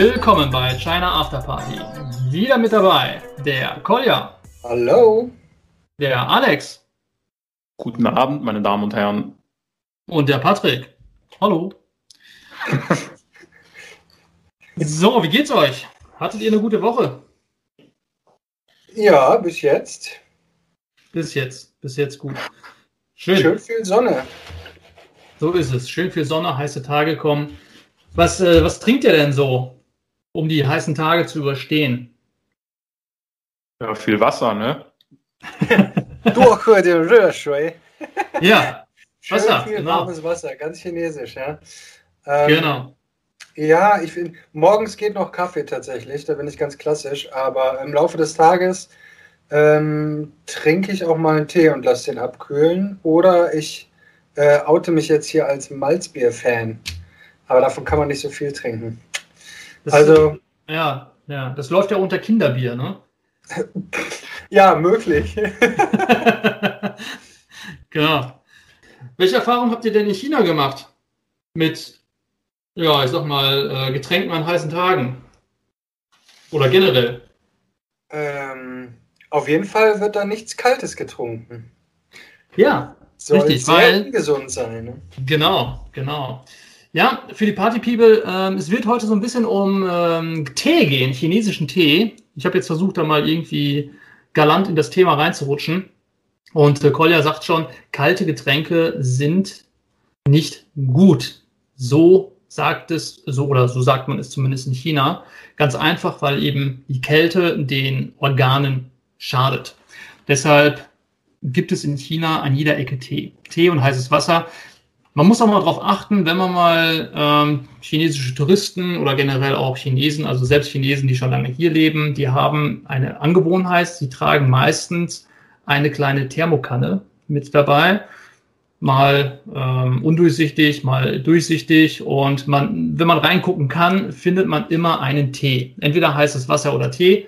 Willkommen bei China After Party. Wieder mit dabei der Kolja. Hallo. Der Alex. Guten Abend, meine Damen und Herren. Und der Patrick. Hallo. so, wie geht's euch? Hattet ihr eine gute Woche? Ja, bis jetzt. Bis jetzt, bis jetzt gut. Schön. Schön viel Sonne. So ist es. Schön viel Sonne, heiße Tage kommen. Was, äh, was trinkt ihr denn so, um die heißen Tage zu überstehen. Ja, viel Wasser, ne? ja, Schön Wasser, viel genau. warmes Wasser, ganz chinesisch, ja. Ähm, genau. Ja, ich finde, morgens geht noch Kaffee tatsächlich, da bin ich ganz klassisch, aber im Laufe des Tages ähm, trinke ich auch mal einen Tee und lasse den abkühlen. Oder ich äh, oute mich jetzt hier als Malzbier-Fan, aber davon kann man nicht so viel trinken. Das, Also, ja, ja, das läuft ja unter Kinderbier, ne? ja, möglich. genau. Welche Erfahrung habt ihr denn in China gemacht? Mit, ja, ich sag mal, äh, Getränken an heißen Tagen? Oder generell? ähm, auf jeden Fall wird da nichts Kaltes getrunken. Ja, Soll Richtig, sehr weil- ungesund sein. Ne? genau, genau. Ja, für die Party People, ähm, es wird heute so ein bisschen um ähm, Tee gehen, chinesischen Tee. Ich habe jetzt versucht, da mal irgendwie galant in das Thema reinzurutschen. Und äh, Kolja sagt schon, kalte Getränke sind nicht gut. So sagt es, so oder so sagt man es zumindest in China. Ganz einfach, weil eben die Kälte den Organen schadet. Deshalb gibt es in China an jeder Ecke Tee. Tee und heißes Wasser. Man muss auch mal darauf achten, wenn man mal ähm, chinesische Touristen oder generell auch Chinesen, also selbst Chinesen, die schon lange hier leben, die haben eine Angewohnheit, sie tragen meistens eine kleine Thermokanne mit dabei, mal ähm, undurchsichtig, mal durchsichtig und man, wenn man reingucken kann, findet man immer einen Tee, entweder heißes Wasser oder Tee,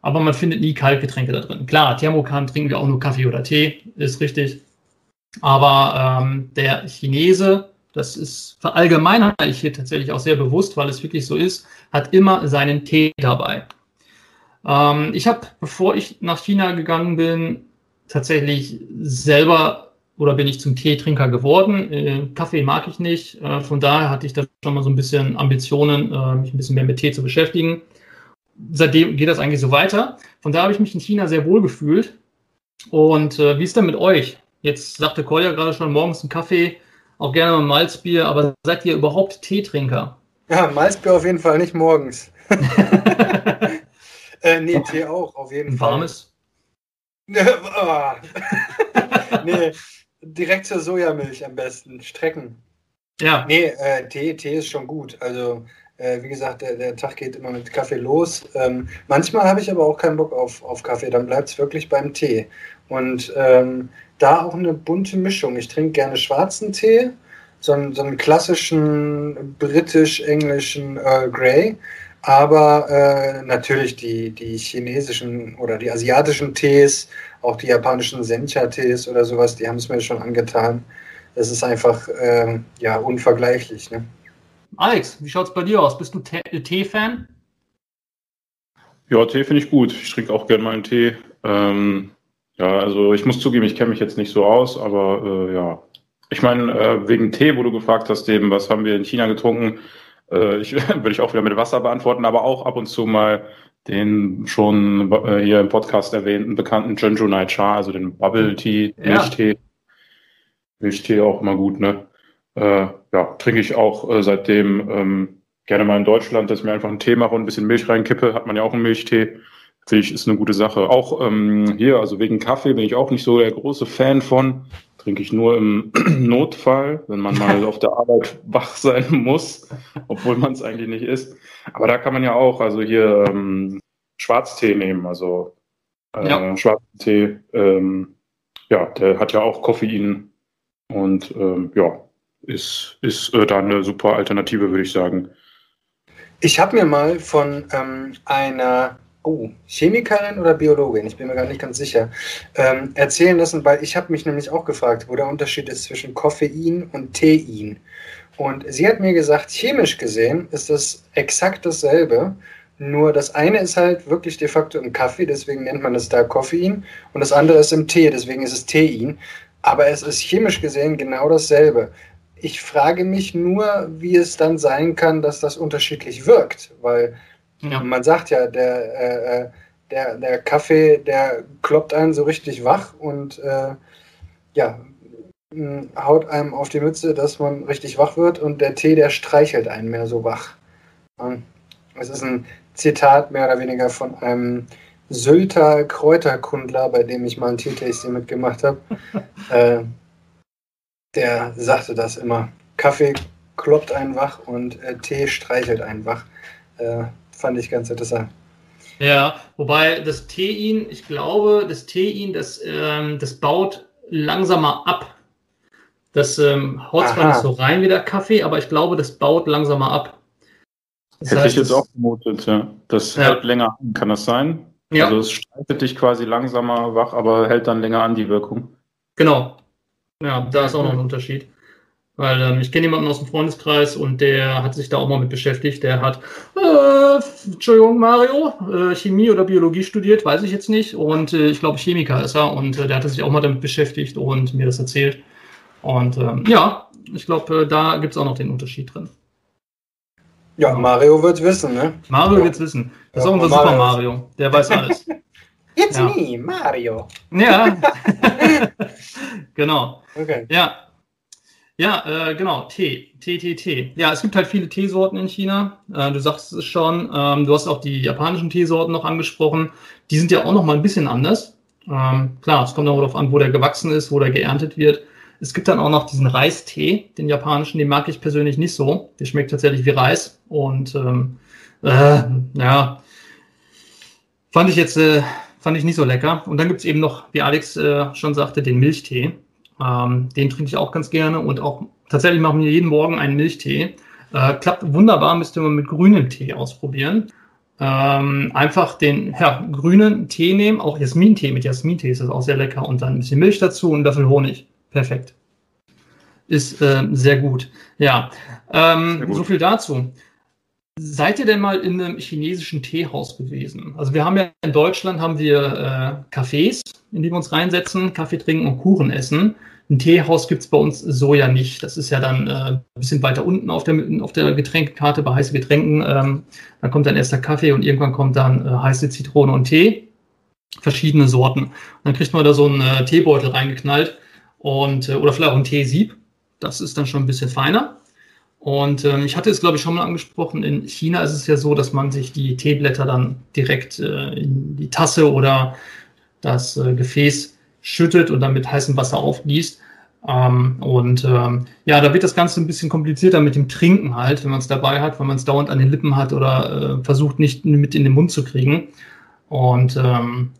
aber man findet nie Kaltgetränke da drin. Klar, Thermokannen trinken wir auch nur Kaffee oder Tee, ist richtig. Aber ähm, der Chinese, das ist verallgemeinere ich hier tatsächlich auch sehr bewusst, weil es wirklich so ist, hat immer seinen Tee dabei. Ähm, ich habe, bevor ich nach China gegangen bin, tatsächlich selber oder bin ich zum Teetrinker geworden. Äh, Kaffee mag ich nicht. Äh, von daher hatte ich da schon mal so ein bisschen Ambitionen, äh, mich ein bisschen mehr mit Tee zu beschäftigen. Seitdem geht das eigentlich so weiter. Von da habe ich mich in China sehr wohl gefühlt. Und äh, wie ist denn mit euch? Jetzt sagte Kolja gerade schon morgens einen Kaffee, auch gerne mal ein Malzbier, aber seid ihr überhaupt Teetrinker? Ja, Malzbier auf jeden Fall, nicht morgens. äh, nee, Tee auch, auf jeden Ein Fall. warmes? Ah. nee, direkt zur Sojamilch am besten. Strecken. Ja, Nee, äh, Tee, Tee ist schon gut. Also, äh, wie gesagt, der, der Tag geht immer mit Kaffee los. Ähm, manchmal habe ich aber auch keinen Bock auf, auf Kaffee, dann bleibt es wirklich beim Tee. Und ähm, da auch eine bunte Mischung. Ich trinke gerne schwarzen Tee, so einen, so einen klassischen britisch-englischen Earl Grey. Aber äh, natürlich die, die chinesischen oder die asiatischen Tees, auch die japanischen Sencha-Tees oder sowas, die haben es mir schon angetan. Es ist einfach ähm, ja, unvergleichlich. Ne? Alex, wie schaut's bei dir aus? Bist du äh, Tee-Fan? Ja, Tee finde ich gut. Ich trinke auch gerne mal einen Tee. Ähm, ja, also ich muss zugeben, ich kenne mich jetzt nicht so aus, aber äh, ja. Ich meine, äh, wegen Tee, wo du gefragt hast, eben, was haben wir in China getrunken, äh, ich, würde ich auch wieder mit Wasser beantworten, aber auch ab und zu mal den schon äh, hier im Podcast erwähnten bekannten Jeonju Nai Cha, also den Bubble Tea, Ja. Milchtee. Milchtee auch immer gut, ne? Äh, ja, trinke ich auch äh, seitdem ähm, gerne mal in Deutschland, dass ich mir einfach einen Tee mache und ein bisschen Milch reinkippe, hat man ja auch einen Milchtee. Finde ich, ist eine gute Sache. Auch ähm, hier, also wegen Kaffee bin ich auch nicht so der große Fan von. Trinke ich nur im Notfall, wenn man mal auf der Arbeit wach sein muss, obwohl man es eigentlich nicht ist. Aber da kann man ja auch, also hier ähm, Schwarztee nehmen, also äh, Ja. schwarzen Tee. Ähm, ja, der hat ja auch Koffein und ähm, ja, ist, ist äh, da eine super Alternative, würde ich sagen. Ich habe mir mal von ähm, einer oh, Chemikerin oder Biologin, ich bin mir gar nicht ganz sicher, ähm, erzählen lassen, weil ich habe mich nämlich auch gefragt, wo der Unterschied ist zwischen Koffein und Tein. Und sie hat mir gesagt, chemisch gesehen ist das exakt dasselbe. Nur das eine ist halt wirklich de facto im Kaffee, deswegen nennt man es da Koffein. Und das andere ist im Tee, deswegen ist es Tein. Aber es ist chemisch gesehen genau dasselbe. Ich frage mich nur, wie es dann sein kann, dass das unterschiedlich wirkt. Weil ja. man sagt ja, der, äh, äh der, der Kaffee, der kloppt einen so richtig wach und äh, ja, haut einem auf die Mütze, dass man richtig wach wird und der Tee, der streichelt einen mehr so wach. Es ist ein Zitat mehr oder weniger von einem Sylter Kräuterkundler, bei dem ich mal ein Teetasting mitgemacht habe. äh, der sagte das immer. Kaffee kloppt einen wach und äh, Tee streichelt einen wach. Äh, fand ich ganz interessant. Ja, wobei das Tein, ich glaube, das Tein, das, ähm, das baut langsamer ab. Das ähm, haut zwar nicht so rein wie der Kaffee, aber ich glaube, das baut langsamer ab. Das Hätte heißt, ich jetzt auch vermutet, ja. Das ja. hält länger an, kann das sein? Ja. Also es streitet dich quasi langsamer wach, aber hält dann länger an die Wirkung. Genau. Ja, da ist auch noch ein Unterschied. Weil ähm, ich kenne jemanden aus dem Freundeskreis und der hat sich da auch mal mit beschäftigt. Der hat, äh, Entschuldigung, Mario, äh, Chemie oder Biologie studiert, weiß ich jetzt nicht. Und äh, ich glaube, Chemiker ist er und äh, der hatte sich auch mal damit beschäftigt und mir das erzählt. Und ähm, ja, ich glaube, äh, da gibt es auch noch den Unterschied drin. Ja, Mario wird wissen, ne? Mario ja. wird wissen. Das ja, ist auch unser Mario. Super Mario. Der weiß alles. It's ja. me, Mario. Ja. genau. Okay. Ja. Ja, äh, genau, Tee, Tee, Tee, Tee. Ja, es gibt halt viele Teesorten in China. Äh, du sagst es schon. Ähm, du hast auch die japanischen Teesorten noch angesprochen. Die sind ja auch noch mal ein bisschen anders. Ähm, klar, es kommt auch darauf an, wo der gewachsen ist, wo der geerntet wird. Es gibt dann auch noch diesen Reistee, den japanischen, den mag ich persönlich nicht so. Der schmeckt tatsächlich wie Reis. Und ähm, äh, ja, fand ich jetzt äh, fand ich nicht so lecker. Und dann gibt es eben noch, wie Alex äh, schon sagte, den Milchtee. Ähm, den trinke ich auch ganz gerne und auch tatsächlich machen wir jeden Morgen einen Milchtee. Äh, klappt wunderbar, müsste man mit grünem Tee ausprobieren. Ähm, einfach den ja, grünen Tee nehmen, auch Jasmintee. Mit Jasmintee ist das auch sehr lecker und dann ein bisschen Milch dazu und einen Löffel Honig. Perfekt. Ist äh, sehr gut. Ja, ähm, sehr gut. so viel dazu. Seid ihr denn mal in einem chinesischen Teehaus gewesen? Also wir haben ja in Deutschland haben wir äh, Cafés, in die wir uns reinsetzen, Kaffee trinken und Kuchen essen. Ein Teehaus gibt es bei uns so ja nicht. Das ist ja dann äh, ein bisschen weiter unten auf der, auf der Getränkekarte bei heißen Getränken. Ähm, dann kommt dann erst der Kaffee und irgendwann kommt dann äh, heiße Zitrone und Tee. Verschiedene Sorten. Und dann kriegt man da so einen äh, Teebeutel reingeknallt und, äh, oder vielleicht auch ein Teesieb. Das ist dann schon ein bisschen feiner. Und ähm, ich hatte es, glaube ich, schon mal angesprochen, in China ist es ja so, dass man sich die Teeblätter dann direkt äh, in die Tasse oder das äh, Gefäß schüttet und dann mit heißem Wasser aufgießt. Ähm, und ähm, ja, da wird das Ganze ein bisschen komplizierter mit dem Trinken halt, wenn man es dabei hat, weil man es dauernd an den Lippen hat oder äh, versucht nicht mit in den Mund zu kriegen. Und ähm,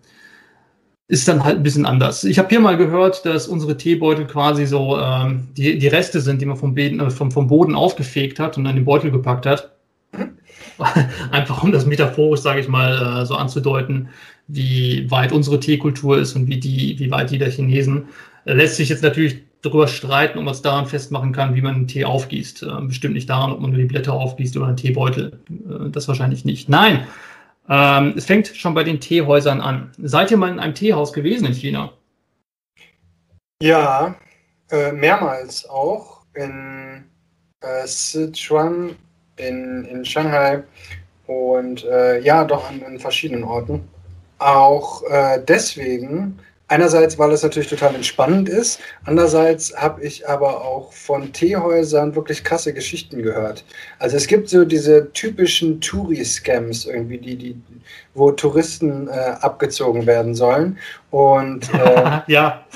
ist dann halt ein bisschen anders. Ich habe hier mal gehört, dass unsere Teebeutel quasi so ähm, die, die Reste sind, die man vom, Beden, äh, vom, vom Boden aufgefegt hat und dann in den Beutel gepackt hat. Einfach um das metaphorisch, sage ich mal, äh, so anzudeuten, wie weit unsere Teekultur ist und wie, die, wie weit die der Chinesen. Äh, lässt sich jetzt natürlich darüber streiten, ob man es daran festmachen kann, wie man einen Tee aufgießt. Äh, bestimmt nicht daran, ob man nur die Blätter aufgießt oder einen Teebeutel. Äh, das wahrscheinlich nicht. Nein, ähm, es fängt schon bei den Teehäusern an. Seid ihr mal in einem Teehaus gewesen in China? Ja, äh, mehrmals auch. In äh, Sichuan, in, in Shanghai und äh, ja, doch an, an, verschiedenen Orten. Auch äh, deswegen, Einerseits, weil es natürlich total entspannend ist. Andererseits habe ich aber auch von Teehäusern wirklich krasse Geschichten gehört. Also es gibt so diese typischen Touri-Scams irgendwie, die, die, wo Touristen äh, abgezogen werden sollen. Und äh, ja,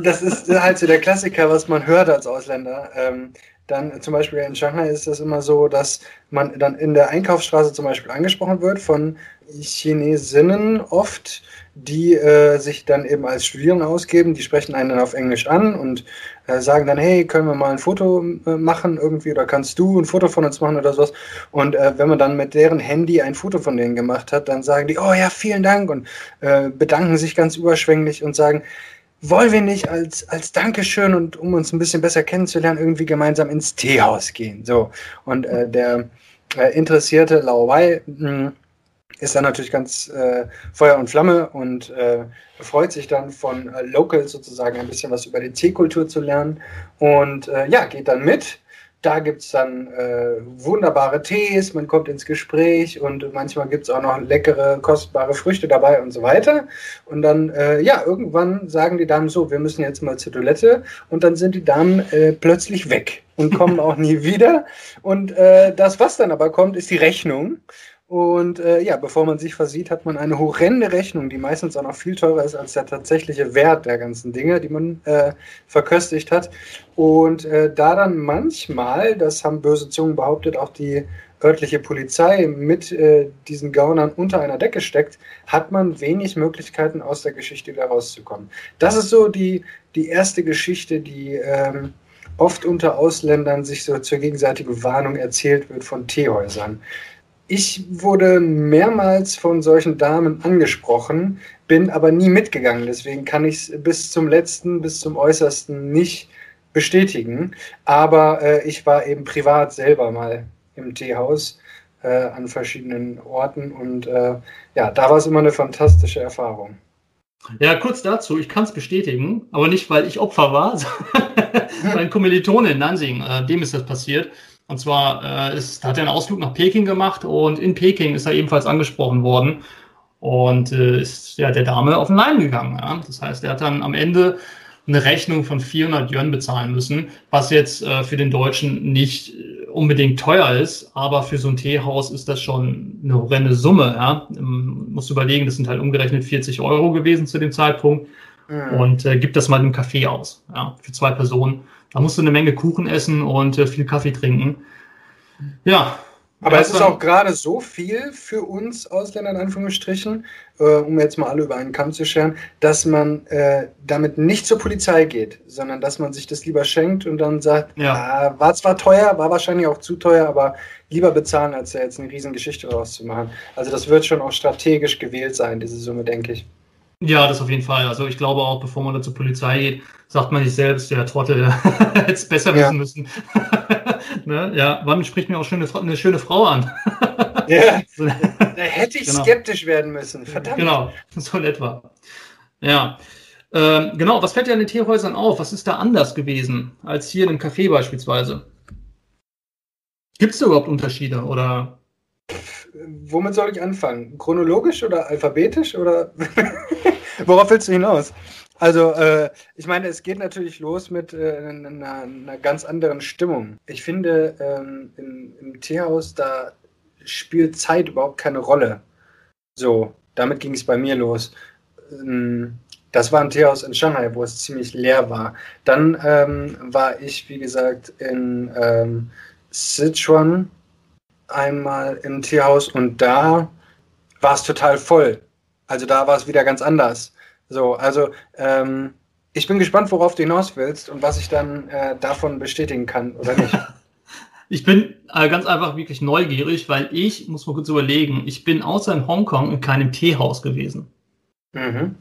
das ist halt so der Klassiker, was man hört als Ausländer. Ähm, dann zum Beispiel in Shanghai ist das immer so, dass man dann in der Einkaufsstraße zum Beispiel angesprochen wird von Chinesinnen oft die äh, sich dann eben als Studierende ausgeben, die sprechen einen dann auf Englisch an und äh, sagen dann, hey, können wir mal ein Foto äh, machen irgendwie oder kannst du ein Foto von uns machen oder sowas. Und äh, wenn man dann mit deren Handy ein Foto von denen gemacht hat, dann sagen die, oh ja, vielen Dank und äh, bedanken sich ganz überschwänglich und sagen, wollen wir nicht als, als Dankeschön und um uns ein bisschen besser kennenzulernen, irgendwie gemeinsam ins Teehaus gehen? So. Und äh, der interessierte Lauwei hm, ist dann natürlich ganz äh, Feuer und Flamme und äh, freut sich dann von äh, Locals sozusagen ein bisschen was über die Teekultur zu lernen und äh, ja, geht dann mit da gibt es dann äh, wunderbare Tees, man kommt ins Gespräch und manchmal gibt es auch noch leckere, kostbare Früchte dabei und so weiter. Und dann, äh, ja, irgendwann sagen die Damen so, wir müssen jetzt mal zur Toilette und dann sind die Damen äh, plötzlich weg und kommen auch nie wieder. Und äh, das, was dann aber kommt, ist die Rechnung. Und äh, ja, bevor man sich versieht, hat man eine horrende Rechnung, die meistens auch noch viel teurer ist als der tatsächliche Wert der ganzen Dinge, die man äh, verköstigt hat. Und äh, da dann manchmal, das haben böse Zungen behauptet, auch die örtliche Polizei mit äh, diesen Gaunern unter einer Decke steckt, hat man wenig Möglichkeiten, aus der Geschichte wieder rauszukommen. Das ist so die, die erste Geschichte, die ähm, oft unter Ausländern sich so zur gegenseitigen Warnung erzählt wird von Teehäusern. Ich wurde mehrmals von solchen Damen angesprochen, bin aber nie mitgegangen. Deswegen kann ich es bis zum letzten, bis zum äußersten nicht bestätigen. Aber äh, ich war eben privat selber mal im Teehaus äh, an verschiedenen Orten und äh, ja, da war es immer eine fantastische Erfahrung. Ja, kurz dazu, ich kann es bestätigen, aber nicht, weil ich Opfer war, mein Kommilitone in Nansing, äh, dem ist das passiert. Und zwar äh, ist, hat er einen Ausflug nach Peking gemacht und in Peking ist er ebenfalls angesprochen worden und äh, ist ja der Dame auf den Leim gegangen. Ja? Das heißt, er hat dann am Ende eine Rechnung von 400 Yuan bezahlen müssen, was jetzt äh, für den Deutschen nicht unbedingt teuer ist, aber für so ein Teehaus ist das schon eine horrende Summe. Ja? Ähm, muss überlegen, das sind halt umgerechnet 40 Euro gewesen zu dem Zeitpunkt mhm. und äh, gibt das mal im Café aus, ja, für zwei Personen. Da musst du eine Menge Kuchen essen und äh, viel Kaffee trinken. Ja. Aber es ist auch gerade so viel für uns Ausländer in Anführungsstrichen, äh, um jetzt mal alle über einen Kamm zu scheren, dass man äh, damit nicht zur Polizei geht, sondern dass man sich das lieber schenkt und dann sagt, ja. ah, war zwar teuer, war wahrscheinlich auch zu teuer, aber lieber bezahlen, als ja jetzt eine Riesengeschichte daraus zu machen. Also das wird schon auch strategisch gewählt sein, diese Summe, denke ich. Ja, das auf jeden Fall. Also ich glaube auch, bevor man da zur Polizei geht, sagt man sich selbst, der Trottel hätte es besser wissen müssen. ne? Ja, wann spricht mir auch schöne, eine schöne Frau an? ja, da hätte ich genau. skeptisch werden müssen. Verdammt. Genau, so in etwa. Ja. Ähm, genau, was fällt dir an den Teehäusern auf? Was ist da anders gewesen als hier in einem Café beispielsweise? Gibt es da überhaupt Unterschiede oder womit soll ich anfangen? Chronologisch oder alphabetisch oder worauf willst du hinaus? Also, äh, ich meine, es geht natürlich los mit äh, einer, einer, ganz anderen Stimmung. Ich finde, ähm, im, im Teehaus, da spielt Zeit überhaupt keine Rolle. So, damit ging es bei mir los. Ähm, das war ein Teehaus in Shanghai, wo es ziemlich leer war. Dann ähm, war ich, wie gesagt, in ähm, Sichuan einmal im Tierhaus und da war es total voll. Also da war es wieder ganz anders. So, also ähm, ich bin gespannt, worauf du hinaus willst und was ich dann äh, davon bestätigen kann oder nicht. ich bin äh, ganz einfach wirklich neugierig, weil ich, muss mal kurz überlegen, ich bin außer in Hongkong in keinem Teehaus gewesen. Mhm.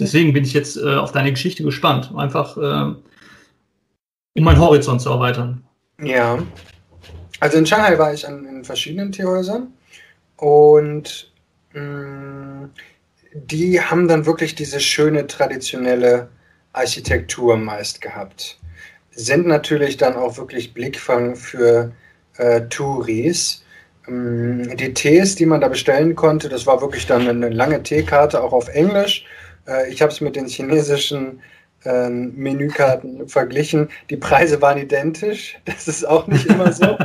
Deswegen bin ich jetzt äh, auf deine Geschichte gespannt, einfach äh, um meinen Horizont zu erweitern. Ja, also in Shanghai war ich an, in verschiedenen Teehäusern und mh, mm, die haben dann wirklich diese schöne traditionelle Architektur meist gehabt. Sind natürlich dann auch wirklich Blickfang für äh, Touris. Ähm, die Tees, die man da bestellen konnte, das war wirklich dann eine lange Teekarte, auch auf Englisch. Äh, ich habe es mit den chinesischen ähm, Menükarten verglichen. Die Preise waren identisch. Das ist auch nicht immer so.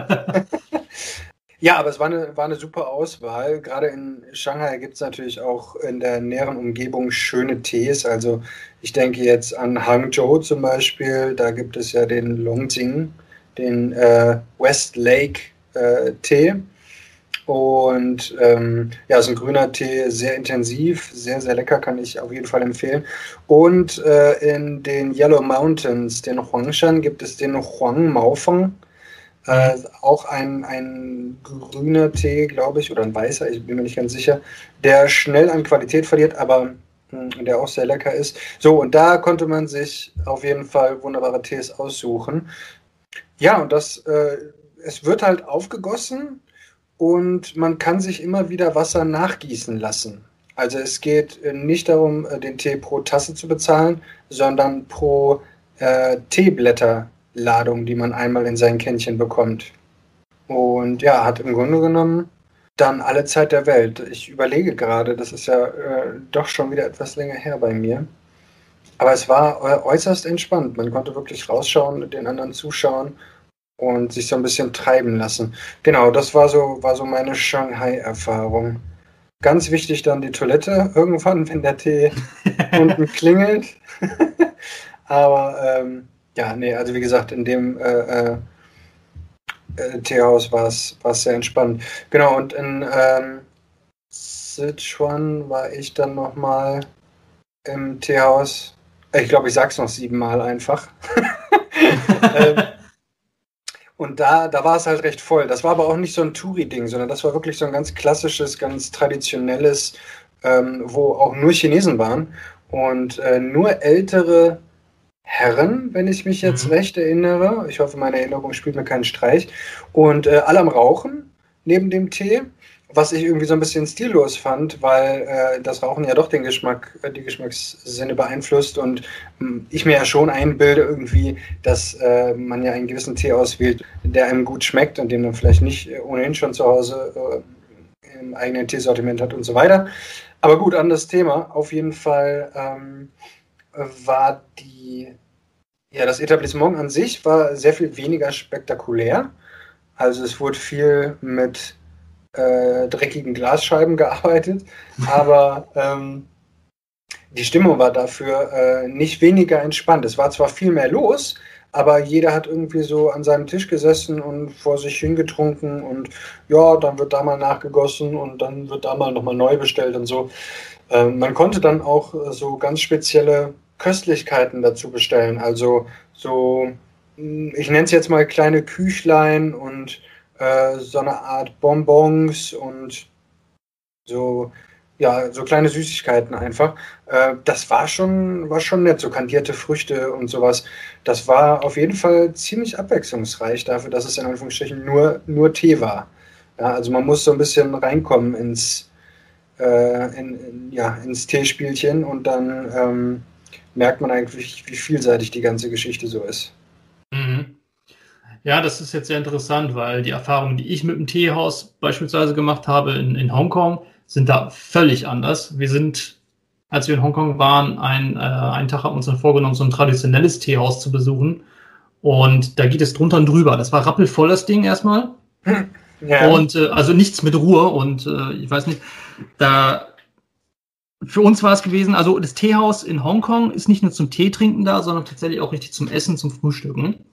ja, aber es war eine, war eine super Auswahl. Gerade in Shanghai gibt es natürlich auch in der näheren Umgebung schöne Tees. Also ich denke jetzt an Hangzhou zum Beispiel. Da gibt es ja den Longjing, den äh, West Lake äh, Tee. Und ähm, ja, ist ein grüner Tee, sehr intensiv, sehr, sehr lecker, kann ich auf jeden Fall empfehlen. Und äh, in den Yellow Mountains, den Huangshan, gibt es den Huang Maofeng. Äh, auch ein, ein grüner Tee, glaube ich, oder ein weißer, ich bin mir nicht ganz sicher, der schnell an Qualität verliert, aber der auch sehr lecker ist. So, und da konnte man sich auf jeden Fall wunderbare Tees aussuchen. Ja, und das, äh, es wird halt aufgegossen und man kann sich immer wieder Wasser nachgießen lassen. Also es geht äh, nicht darum, äh, den Tee pro Tasse zu bezahlen, sondern pro äh, Teeblätterladung, die man einmal in sein Kännchen bekommt. Und ja, hat im Grunde genommen dann alle Zeit der Welt. Ich überlege gerade, das ist ja äh, doch schon wieder etwas länger her bei mir. Aber es war äh, äußerst entspannt. Man konnte wirklich rausschauen, den anderen zuschauen und sich so ein bisschen treiben lassen. Genau, das war so, war so meine Shanghai-Erfahrung. Ganz wichtig dann die Toilette irgendwann, wenn der Tee unten klingelt. Aber ähm, ja, nee, also wie gesagt, in dem äh, äh, äh Teehaus war es sehr entspannt. Genau, und in ähm, Sichuan war ich dann nochmal im Teehaus. Ich glaube, ich sag's noch siebenmal einfach. ähm, und da, da war es halt recht voll. Das war aber auch nicht so ein Touri-Ding, sondern das war wirklich so ein ganz klassisches, ganz traditionelles, ähm, wo auch nur Chinesen waren und äh, nur ältere Herren, wenn ich mich jetzt mhm. recht erinnere. Ich hoffe, meine Erinnerung spielt mir keinen Streich. Und äh, alle am Rauchen neben dem Tee was ich irgendwie so ein bisschen stillos fand, weil äh, das Rauchen ja doch den Geschmack, äh, die Geschmackssinne beeinflusst und äh, ich mir ja schon einbilde irgendwie, dass äh, man ja einen gewissen Tee auswählt, der einem gut schmeckt und den man vielleicht nicht äh, ohnehin schon zu Hause äh, im eigenen Teesortiment hat und so weiter. Aber gut, anderes Thema. Auf jeden Fall ähm, war die, ja, das Etablissement an sich war sehr viel weniger spektakulär. Also es wurde viel mit äh, dreckigen Glasscheiben gearbeitet, aber ähm, die Stimmung war dafür äh, nicht weniger entspannt. Es war zwar viel mehr los, aber jeder hat irgendwie so an seinem Tisch gesessen und vor sich hingetrunken und ja, dann wird da mal nachgegossen und dann wird da mal nochmal neu bestellt und so. Ähm, man konnte dann auch äh, so ganz spezielle Köstlichkeiten dazu bestellen, also so, hm, ich nenne es jetzt mal kleine Küchlein und äh, so eine Art Bonbons und so, ja, so kleine Süßigkeiten einfach. Äh, das war schon, war schon nett, so kandierte Früchte und sowas. Das war auf jeden Fall ziemlich abwechslungsreich dafür, dass es in Anführungsstrichen nur, nur Tee war. Ja, also man muss so ein bisschen reinkommen ins, äh, in, in, ja, ins Teespielchen und dann ähm, merkt man eigentlich, wie vielseitig die ganze Geschichte so ist. Mhm. Ja, das ist jetzt sehr interessant, weil die Erfahrungen, die ich mit dem Teehaus beispielsweise gemacht habe in, in Hongkong, sind da völlig anders. Wir sind, als wir in Hongkong waren, ein, äh, einen Tag haben wir uns dann vorgenommen, so ein traditionelles Teehaus zu besuchen. Und da geht es drunter und drüber. Das war rappelvoll, das Ding erstmal. Ja. Und äh, also nichts mit Ruhe. Und äh, ich weiß nicht, da für uns war es gewesen, also das Teehaus in Hongkong ist nicht nur zum Tee trinken da, sondern tatsächlich auch richtig zum Essen, zum Frühstücken.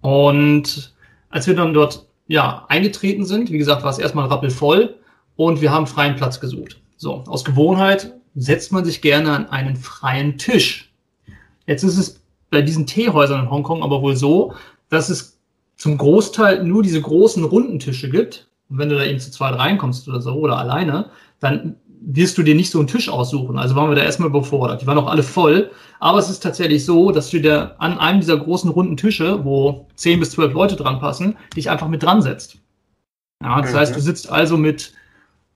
Und als wir dann dort ja, eingetreten sind, wie gesagt, war es erstmal rappelvoll und wir haben freien Platz gesucht. So, aus Gewohnheit setzt man sich gerne an einen freien Tisch. Jetzt ist es bei diesen Teehäusern in Hongkong aber wohl so, dass es zum Großteil nur diese großen runden Tische gibt. Und wenn du da eben zu zweit reinkommst oder so oder alleine, dann wirst du dir nicht so einen Tisch aussuchen. Also waren wir da erstmal überfordert. Die waren auch alle voll. Aber es ist tatsächlich so, dass du dir an einem dieser großen runden Tische, wo zehn bis zwölf Leute dran passen, dich einfach mit dran setzt. Ja, das mhm. heißt, du sitzt also mit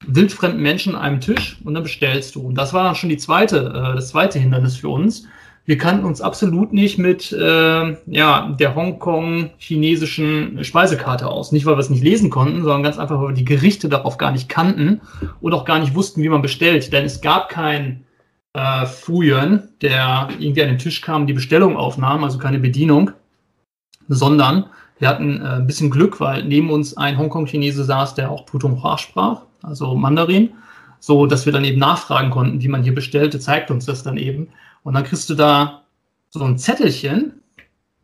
wildfremden Menschen an einem Tisch und dann bestellst du. Und das war dann schon die zweite, äh, das zweite Hindernis für uns wir kannten uns absolut nicht mit äh, ja, der Hongkong-chinesischen Speisekarte aus. Nicht, weil wir es nicht lesen konnten, sondern ganz einfach, weil wir die Gerichte darauf gar nicht kannten und auch gar nicht wussten, wie man bestellt. Denn es gab keinen äh, Fuyuan, der irgendwie an den Tisch kam, die Bestellung aufnahm, also keine Bedienung, sondern wir hatten äh, ein bisschen Glück, weil neben uns ein Hongkong-Chinese saß, der auch Putonghua sprach, also Mandarin, so dass wir dann eben nachfragen konnten, wie man hier bestellte, zeigt uns das dann eben. Und dann kriegst du da so ein Zettelchen,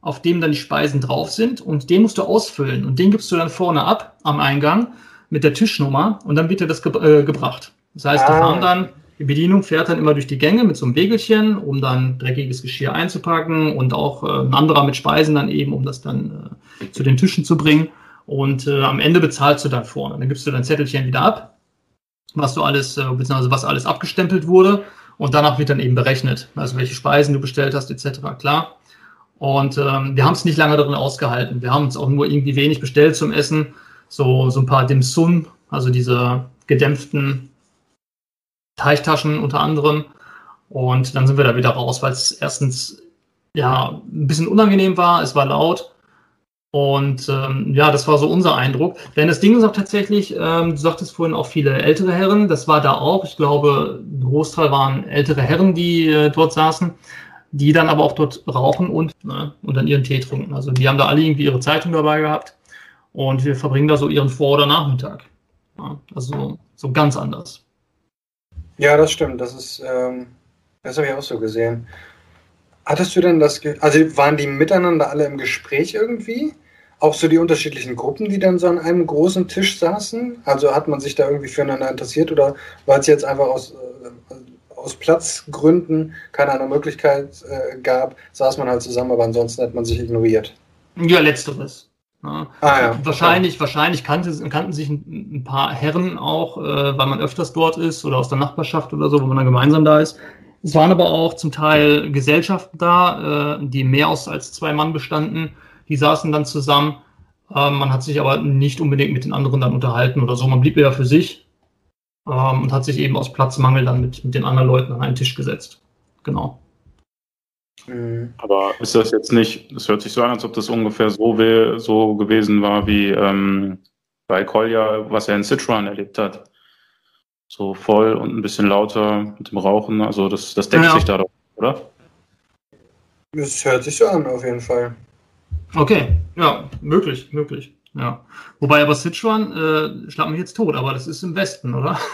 auf dem dann die Speisen drauf sind und den musst du ausfüllen und den gibst du dann vorne ab am Eingang mit der Tischnummer und dann wird dir das ge äh, gebracht. Das heißt, ah. die fahren dann, die Bedienung fährt dann immer durch die Gänge mit so einem Wägelchen, um dann dreckiges Geschirr einzupacken und auch äh, ein anderer mit Speisen dann eben, um das dann äh, zu den Tischen zu bringen. Und äh, am Ende bezahlst du dann vorne. Dann gibst du dein Zettelchen wieder ab, was du alles, äh, beziehungsweise was alles abgestempelt wurde. Und danach wird dann eben berechnet, also welche Speisen du bestellt hast, etc. Klar. Und ähm, wir haben es nicht lange darin ausgehalten. Wir haben uns auch nur irgendwie wenig bestellt zum Essen. So, so ein paar Dim Sum, also diese gedämpften Teichtaschen unter anderem. Und dann sind wir da wieder raus, weil es erstens ja ein bisschen unangenehm war, es war laut. Und ähm, ja, das war so unser Eindruck. Denn das Ding ist auch tatsächlich, ähm, du sagtest vorhin auch viele ältere Herren, das war da auch. Ich glaube, ein Großteil waren ältere Herren, die äh, dort saßen, die dann aber auch dort rauchen und, ne, und dann ihren Tee trinken. Also die haben da alle irgendwie ihre Zeitung dabei gehabt und wir verbringen da so ihren Vor- oder Nachmittag. Ja, also so ganz anders. Ja, das stimmt. Das ist, ähm, das habe ich auch so gesehen. Hattest du denn das, also waren die miteinander alle im Gespräch irgendwie? Auch so die unterschiedlichen Gruppen, die dann so an einem großen Tisch saßen? Also hat man sich da irgendwie füreinander interessiert oder war es jetzt einfach aus, äh, aus Platzgründen keine andere Möglichkeit äh, gab, saß man halt zusammen, aber ansonsten hat man sich ignoriert? Ja, letzteres. Ja. Ah, ja. Wahrscheinlich, okay. wahrscheinlich kannte, kannten sich ein, ein, paar Herren auch, äh, weil man öfters dort ist oder aus der Nachbarschaft oder so, wo man dann gemeinsam da ist. Es waren aber auch zum Teil Gesellschaften da, äh, die mehr aus als zwei Mann bestanden. Die saßen dann zusammen. Ähm, man hat sich aber nicht unbedingt mit den anderen dann unterhalten oder so. Man blieb eher für sich ähm, und hat sich eben aus Platzmangel dann mit, mit den anderen Leuten an einen Tisch gesetzt. Genau. Mhm. Aber ist das jetzt nicht, das hört sich so an, als ob das ungefähr so, so gewesen war wie ähm, bei Kolja, was er in Citroën erlebt hat so voll und ein bisschen lauter mit dem Rauchen. Also das, das deckt ja. sich da doch, oder? Das hört sich so an, auf jeden Fall. Okay, ja, möglich, möglich. Ja. Wobei aber Sichuan äh, schlag mich jetzt tot, aber das ist im Westen, oder?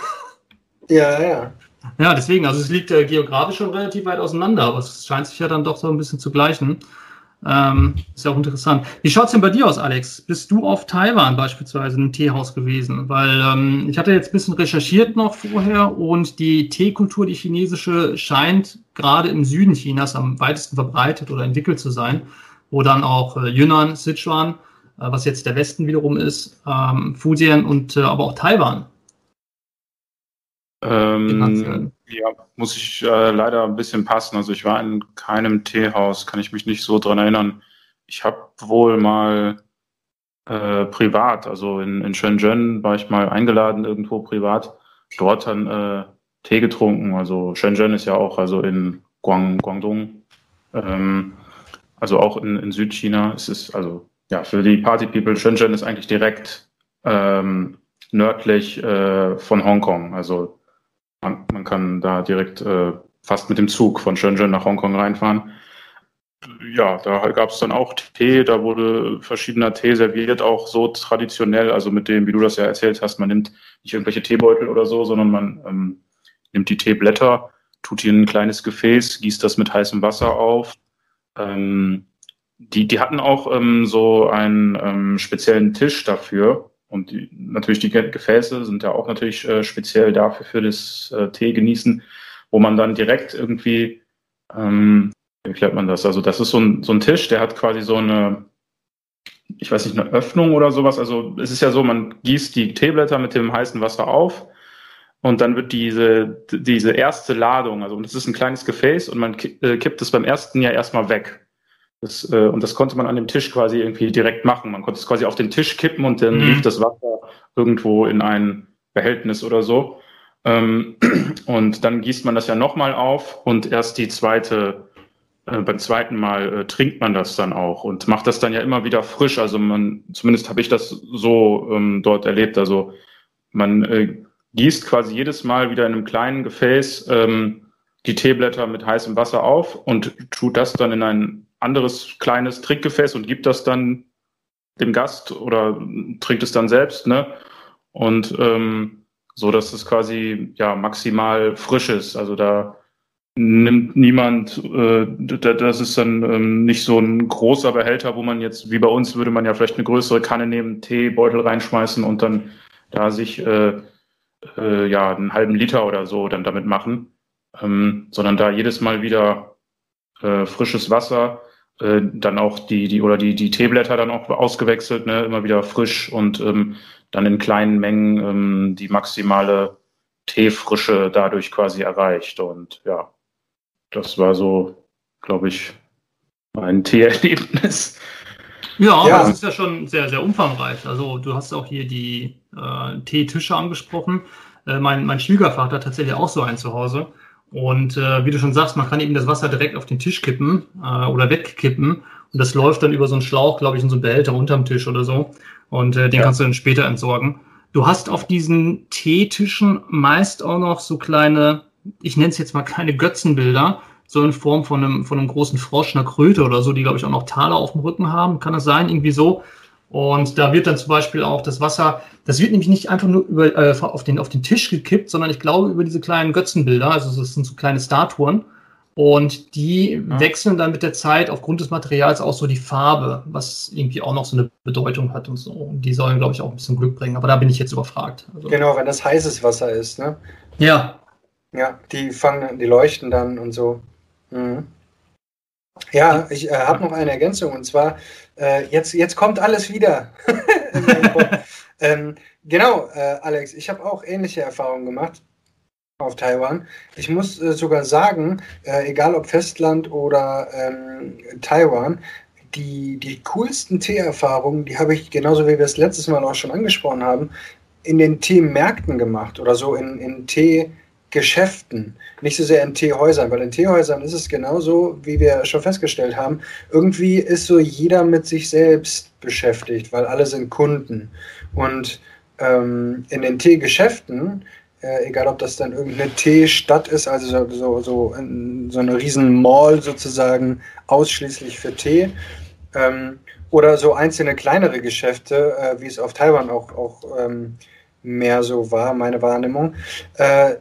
Ja, ja. Ja, deswegen, also es liegt äh, geografisch schon relativ weit auseinander, aber es scheint sich ja dann doch so ein bisschen zu gleichen. Ähm, ist ja auch interessant. Wie schaut es denn bei dir aus, Alex? Bist du auf Taiwan beispielsweise in einem Teehaus gewesen? Weil ähm, ich hatte jetzt ein bisschen recherchiert noch vorher und die Teekultur, die chinesische, scheint gerade im Süden Chinas am weitesten verbreitet oder entwickelt zu sein, wo dann auch äh, Yunnan, Sichuan, äh, was jetzt der Westen wiederum ist, ähm, Fujian und äh, aber auch Taiwan ähm, ja, muss ich äh, leider ein bisschen passen. Also ich war in keinem Teehaus, kann ich mich nicht so dran erinnern. Ich habe wohl mal äh, privat, also in, in Shenzhen war ich mal eingeladen irgendwo privat, dort dann äh, Tee getrunken. Also Shenzhen ist ja auch also in Guang, Guangdong, ähm, also auch in, in Südchina. Es ist also ja für die Party People Shenzhen ist eigentlich direkt ähm, nördlich äh, von Hongkong. Also man, man kann da direkt äh, fast mit dem Zug von Shenzhen nach Hongkong reinfahren. Ja, da gab es dann auch Tee, da wurde verschiedener Tee serviert, auch so traditionell, also mit dem, wie du das ja erzählt hast, man nimmt nicht irgendwelche Teebeutel oder so, sondern man ähm, nimmt die Teeblätter, tut die in ein kleines Gefäß, gießt das mit heißem Wasser auf. Ähm, die, die hatten auch ähm, so einen ähm, speziellen Tisch dafür, und die, natürlich die Gefäße sind ja auch natürlich äh, speziell dafür für das äh, Tee genießen, wo man dann direkt irgendwie, ähm, wie erklärt man das? Also das ist so ein, so ein Tisch, der hat quasi so eine, ich weiß nicht, eine Öffnung oder sowas. Also es ist ja so, man gießt die Teeblätter mit dem heißen Wasser auf und dann wird diese, diese erste Ladung, also das ist ein kleines Gefäß und man äh, kippt es beim ersten ja erstmal weg. Das, äh, und das konnte man an dem Tisch quasi irgendwie direkt machen. Man konnte es quasi auf den Tisch kippen und dann mhm. lief das Wasser irgendwo in ein Behältnis oder so. Ähm, und dann gießt man das ja nochmal auf und erst die zweite, äh, beim zweiten Mal äh, trinkt man das dann auch und macht das dann ja immer wieder frisch. Also man, zumindest habe ich das so ähm, dort erlebt. Also man äh, gießt quasi jedes Mal wieder in einem kleinen Gefäß ähm, die Teeblätter mit heißem Wasser auf und tut das dann in ein anderes kleines Trinkgefäß und gibt das dann dem Gast oder trinkt es dann selbst, ne? Und ähm, so, dass es quasi ja maximal frisch ist. Also da nimmt niemand, äh, das ist dann ähm, nicht so ein großer Behälter, wo man jetzt, wie bei uns, würde man ja vielleicht eine größere Kanne nehmen, Teebeutel reinschmeißen und dann da sich äh, äh, ja einen halben Liter oder so dann damit machen, ähm, sondern da jedes Mal wieder äh, frisches Wasser äh, dann auch die, die oder die, die Teeblätter dann auch ausgewechselt, ne, immer wieder frisch und ähm, dann in kleinen Mengen ähm, die maximale Teefrische dadurch quasi erreicht. Und ja, das war so, glaube ich, mein Teeerlebnis. Ja, ja, das ist ja schon sehr, sehr umfangreich. Also du hast auch hier die äh, Teetische angesprochen. Äh, mein, mein Schwiegervater hat tatsächlich auch so einen zu Hause. Und äh, wie du schon sagst, man kann eben das Wasser direkt auf den Tisch kippen äh, oder wegkippen. Und das läuft dann über so einen Schlauch, glaube ich, in so einen Behälter unterm Tisch oder so. Und äh, den ja. kannst du dann später entsorgen. Du hast auf diesen Teetischen meist auch noch so kleine, ich nenne es jetzt mal keine Götzenbilder, so in Form von einem, von einem großen Frosch, einer Kröte oder so, die, glaube ich, auch noch Taler auf dem Rücken haben. Kann das sein? Irgendwie so. Und da wird dann zum Beispiel auch das Wasser, das wird nämlich nicht einfach nur über, äh, auf, den, auf den Tisch gekippt, sondern ich glaube über diese kleinen Götzenbilder, also das sind so kleine Statuen. Und die ja. wechseln dann mit der Zeit aufgrund des Materials auch so die Farbe, was irgendwie auch noch so eine Bedeutung hat und so. Und die sollen, glaube ich, auch ein bisschen Glück bringen. Aber da bin ich jetzt überfragt. Also, genau, wenn das heißes Wasser ist, ne? Ja. Ja, die fangen, die leuchten dann und so. Mhm. Ja, ich äh, habe noch eine Ergänzung und zwar, äh, jetzt, jetzt kommt alles wieder. ähm, genau, äh, Alex, ich habe auch ähnliche Erfahrungen gemacht auf Taiwan. Ich muss äh, sogar sagen, äh, egal ob Festland oder ähm, Taiwan, die, die coolsten Teeerfahrungen, die habe ich genauso wie wir es letztes Mal auch schon angesprochen haben, in den Teemärkten gemacht oder so in, in Tee. Geschäften, nicht so sehr in Teehäusern, weil in Teehäusern ist es genauso, wie wir schon festgestellt haben. Irgendwie ist so jeder mit sich selbst beschäftigt, weil alle sind Kunden. Und ähm, in den Teegeschäften, äh, egal ob das dann irgendeine Teestadt ist, also so, so, so, in, so eine riesen Mall sozusagen ausschließlich für Tee, ähm, oder so einzelne kleinere Geschäfte, äh, wie es auf Taiwan auch, auch ähm, mehr so war, meine Wahrnehmung. Äh,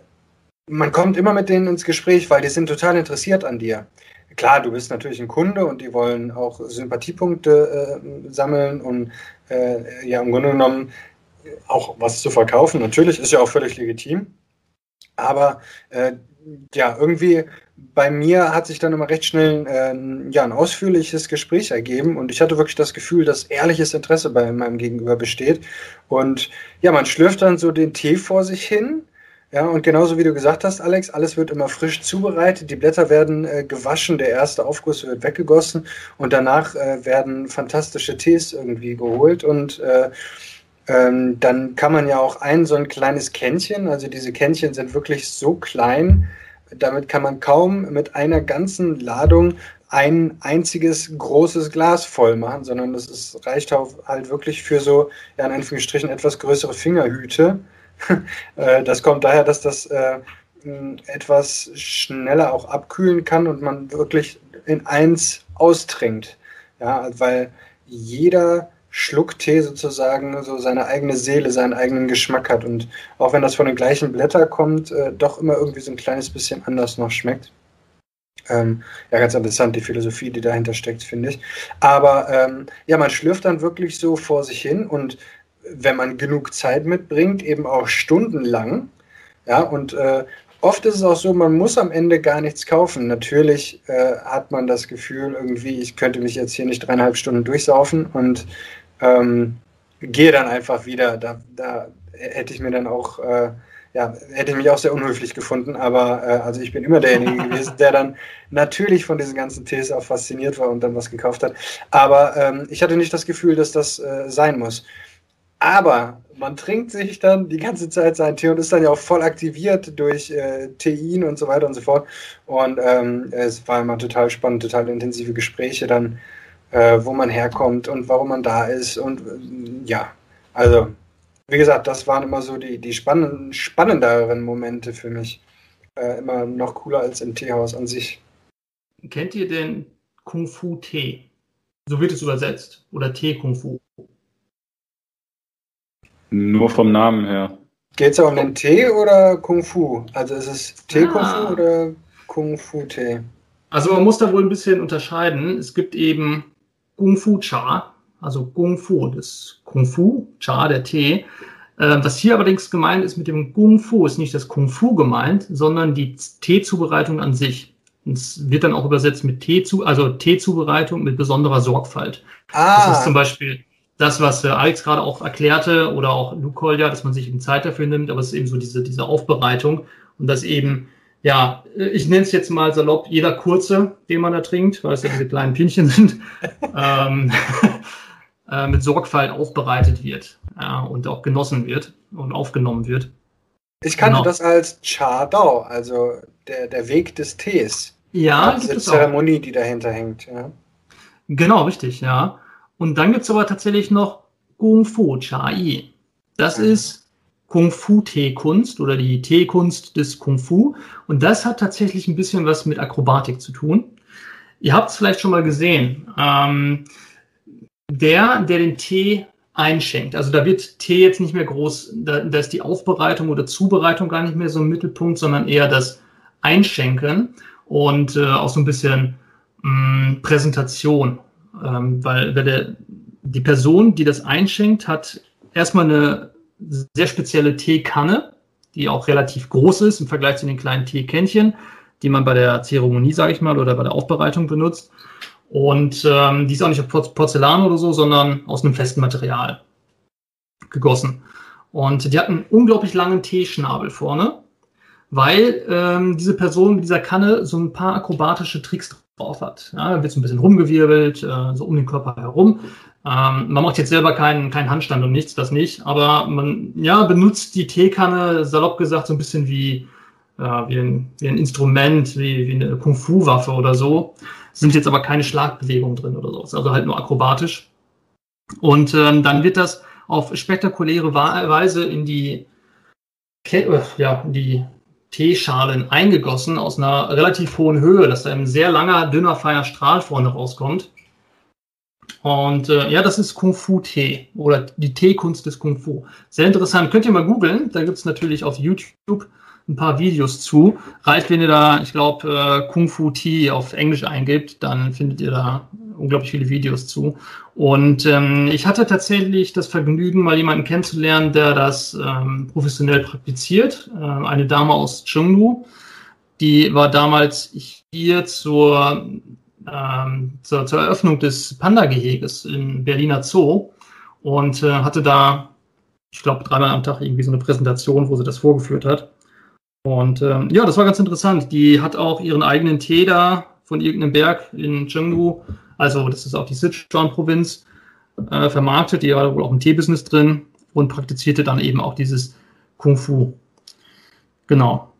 man kommt immer mit denen ins Gespräch, weil die sind total interessiert an dir. Klar, du bist natürlich ein Kunde und die wollen auch Sympathiepunkte äh, sammeln und äh, ja, im Grunde genommen auch was zu verkaufen. Natürlich ist ja auch völlig legitim. Aber äh, ja, irgendwie bei mir hat sich dann immer recht schnell äh, ja, ein ausführliches Gespräch ergeben und ich hatte wirklich das Gefühl, dass ehrliches Interesse bei meinem Gegenüber besteht. Und ja, man schlürft dann so den Tee vor sich hin ja, und genauso wie du gesagt hast, Alex, alles wird immer frisch zubereitet. Die Blätter werden äh, gewaschen, der erste Aufguss wird weggegossen und danach äh, werden fantastische Tees irgendwie geholt und äh, ähm, dann kann man ja auch ein so ein kleines Kännchen, also diese Kännchen sind wirklich so klein, damit kann man kaum mit einer ganzen Ladung ein einziges großes Glas voll machen, sondern das ist, reicht halt wirklich für so, ja, in Anführungsstrichen, etwas größere Fingerhüte. Äh, das kommt daher, dass das äh, etwas schneller auch abkühlen kann und man wirklich in eins austrinkt. Ja, weil jeder Schluck Tee sozusagen so seine eigene Seele, seinen eigenen Geschmack hat und auch wenn das von den gleichen Blättern kommt, äh, doch immer irgendwie so ein kleines bisschen anders noch schmeckt. Ähm, ja, ganz interessant, die Philosophie, die dahinter steckt, finde ich. Aber ähm, ja, man schlürft dann wirklich so vor sich hin und wenn man genug Zeit mitbringt, eben auch stundenlang. Ja, und äh, oft ist es auch so, man muss am Ende gar nichts kaufen. Natürlich äh, hat man das Gefühl, irgendwie, ich könnte mich jetzt hier nicht dreieinhalb Stunden durchsaufen und ähm, gehe dann einfach wieder. Da, da hätte ich mir dann auch, äh, ja, hätte ich mich auch sehr unhöflich gefunden, aber äh, also ich bin immer derjenige gewesen, der dann natürlich von diesen ganzen Tees auch fasziniert war und dann was gekauft hat. Aber ähm, ich hatte nicht das Gefühl, dass das äh, sein muss. Aber man trinkt sich dann die ganze Zeit seinen Tee und ist dann ja auch voll aktiviert durch äh, Tein und so weiter und so fort. Und ähm, es war immer total spannend, total intensive Gespräche dann, äh, wo man herkommt und warum man da ist. Und äh, ja, also wie gesagt, das waren immer so die, die spannenden, spannenderen Momente für mich. Äh, immer noch cooler als im Teehaus an sich. Kennt ihr den Kung Fu Tee? So wird es übersetzt. Oder Tee Kung Fu. Nur vom Namen her. Geht es auch um den Tee oder Kung Fu? Also ist es Tee Kung Fu ah. oder Kung Fu Tee? Also man muss da wohl ein bisschen unterscheiden. Es gibt eben Kung Fu Cha, also Kung Fu, das Kung Fu, Cha, der Tee. Äh, was hier allerdings gemeint ist mit dem Kung Fu, ist nicht das Kung Fu gemeint, sondern die Teezubereitung an sich. Es wird dann auch übersetzt mit Tee zu, also Teezubereitung mit besonderer Sorgfalt. Ah. Das ist zum Beispiel das, was äh, Alex gerade auch erklärte oder auch Luke Kolja, dass man sich eben Zeit dafür nimmt, aber es ist eben so diese, diese Aufbereitung und dass eben, ja, ich nenne es jetzt mal salopp, jeder kurze, den man da trinkt, weil es ja diese kleinen Pinchen sind, ähm, äh, mit Sorgfalt aufbereitet wird ja, und auch genossen wird und aufgenommen wird. Ich kannte genau. das als Cha Dao, also der, der Weg des Tees. Ja, diese Zeremonie, auch. die dahinter hängt. Ja. Genau, richtig, ja. Und dann gibt es aber tatsächlich noch Kung Fu Chai. Das mhm. ist Kung Fu Teekunst oder die Teekunst des Kung Fu. Und das hat tatsächlich ein bisschen was mit Akrobatik zu tun. Ihr habt es vielleicht schon mal gesehen. Ähm, der, der den Tee einschenkt. Also da wird Tee jetzt nicht mehr groß, da, da ist die Aufbereitung oder Zubereitung gar nicht mehr so im Mittelpunkt, sondern eher das Einschenken und äh, auch so ein bisschen mh, mm, Präsentation. Ähm, weil, der, die Person, die das einschenkt, hat erstmal eine sehr spezielle Teekanne, die auch relativ groß ist im Vergleich zu den kleinen Teekännchen, die man bei der Zeremonie, sage ich mal, oder bei der Aufbereitung benutzt. Und ähm, die ist auch nicht aus Porzellan oder so, sondern aus einem festen Material gegossen. Und die hat einen unglaublich langen Teeschnabel vorne, weil ähm, diese Person mit dieser Kanne so ein paar akrobatische Tricks drauf hat. Ja, da wird so ein bisschen rumgewirbelt, äh, so um den Körper herum. Ähm, man macht jetzt selber keinen, keinen Handstand und nichts, das nicht, aber man ja, benutzt die Teekanne, salopp gesagt, so ein bisschen wie, äh, wie, ein, wie ein Instrument, wie, wie eine Kung-Fu-Waffe oder so sind jetzt aber keine Schlagbewegungen drin oder so. also halt nur akrobatisch. Und ähm, dann wird das auf spektakuläre Weise in die, äh, ja, die Teeschalen eingegossen aus einer relativ hohen Höhe, dass da ein sehr langer, dünner, feiner Strahl vorne rauskommt. Und äh, ja, das ist Kung Fu Tee oder die Teekunst des Kung Fu. Sehr interessant. Könnt ihr mal googeln. Da gibt es natürlich auf YouTube ein paar Videos zu. Reicht, wenn ihr da, ich glaube, äh, Kung Fu Tea auf Englisch eingibt, dann findet ihr da unglaublich viele Videos zu. Und ähm, ich hatte tatsächlich das Vergnügen, mal jemanden kennenzulernen, der das ähm, professionell praktiziert. Äh, eine Dame aus Chengdu, die war damals hier zur, ähm, zur, zur Eröffnung des Panda-Geheges im Berliner Zoo und äh, hatte da, ich glaube, dreimal am Tag irgendwie so eine Präsentation, wo sie das vorgeführt hat. Und ähm, ja, das war ganz interessant. Die hat auch ihren eigenen Tee da von irgendeinem Berg in Chengdu, also das ist auch die Sichuan-Provinz, äh, vermarktet. Die war wohl auch im Teebusiness drin und praktizierte dann eben auch dieses Kung Fu. Genau.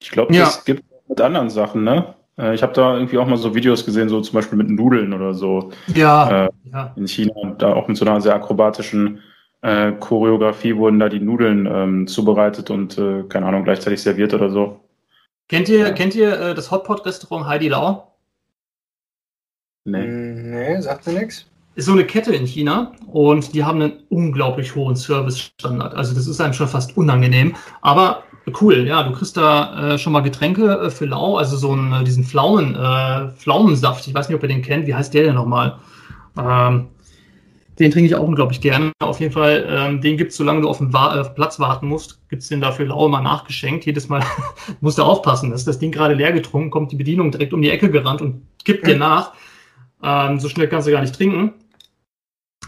Ich glaube, das ja. gibt mit anderen Sachen, ne? Äh, ich habe da irgendwie auch mal so Videos gesehen, so zum Beispiel mit Nudeln oder so. Ja. Äh, ja. In China, da auch mit so einer sehr akrobatischen äh, Choreografie wurden da die Nudeln ähm, zubereitet und, äh, keine Ahnung, gleichzeitig serviert oder so. Kennt ihr, ja. kennt ihr äh, das Hotpot-Restaurant Heidi Lau? Nee. Nee, sagt mir nichts. Ist so eine Kette in China und die haben einen unglaublich hohen Service-Standard. Also das ist einem schon fast unangenehm. Aber cool, ja, du kriegst da äh, schon mal Getränke äh, für Lau, also so einen, äh, diesen Pflaumen, äh, Pflaumensaft. Ich weiß nicht, ob ihr den kennt. Wie heißt der denn nochmal? Ähm, den trinke ich auch unglaublich gerne. Auf jeden Fall, ähm, den gibt es, solange du auf den Wa äh, Platz warten musst, gibt es den dafür lau mal nachgeschenkt. Jedes Mal musst du aufpassen. Ist das Ding gerade leer getrunken, kommt die Bedienung direkt um die Ecke gerannt und kippt dir nach. Ähm, so schnell kannst du gar nicht trinken.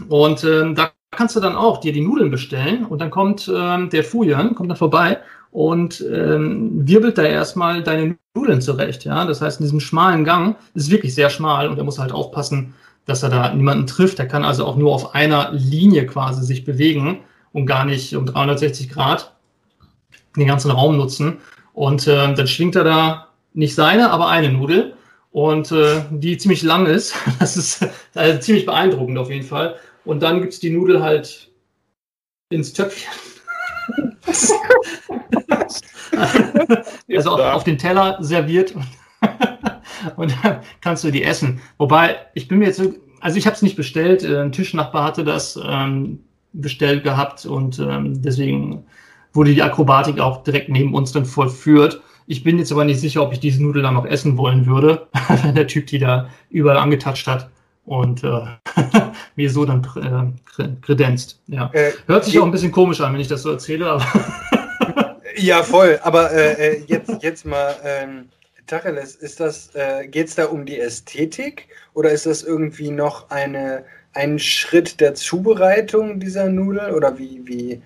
Und ähm, da kannst du dann auch dir die Nudeln bestellen und dann kommt ähm, der Fujan, kommt dann vorbei und ähm, wirbelt da erstmal deine Nudeln zurecht. Ja, das heißt, in diesem schmalen Gang ist wirklich sehr schmal und er muss halt aufpassen, dass er da niemanden trifft. Er kann also auch nur auf einer Linie quasi sich bewegen und gar nicht um 360 Grad den ganzen Raum nutzen. Und äh, dann schwingt er da nicht seine, aber eine Nudel und äh, die ziemlich lang ist. Das ist also ziemlich beeindruckend auf jeden Fall. Und dann gibt es die Nudel halt ins Töpfchen. also auf, auf den Teller serviert und dann kannst du die essen. Wobei, ich bin mir jetzt, also ich habe es nicht bestellt, äh, ein Tischnachbar hatte das ähm, bestellt gehabt und ähm, deswegen wurde die Akrobatik auch direkt neben uns dann vollführt. Ich bin jetzt aber nicht sicher, ob ich diese Nudeln dann noch essen wollen würde, wenn der Typ die da überall angetatscht hat und äh, mir so dann äh, kredenzt. Ja. Äh, Hört sich auch ein bisschen komisch an, wenn ich das so erzähle, aber. ja, voll. Aber äh, äh jetzt, jetzt mal. Ähm Tacheles, ist das, äh, geht es da um die Ästhetik oder ist das irgendwie noch eine ein Schritt der Zubereitung dieser Nudel oder wie, wie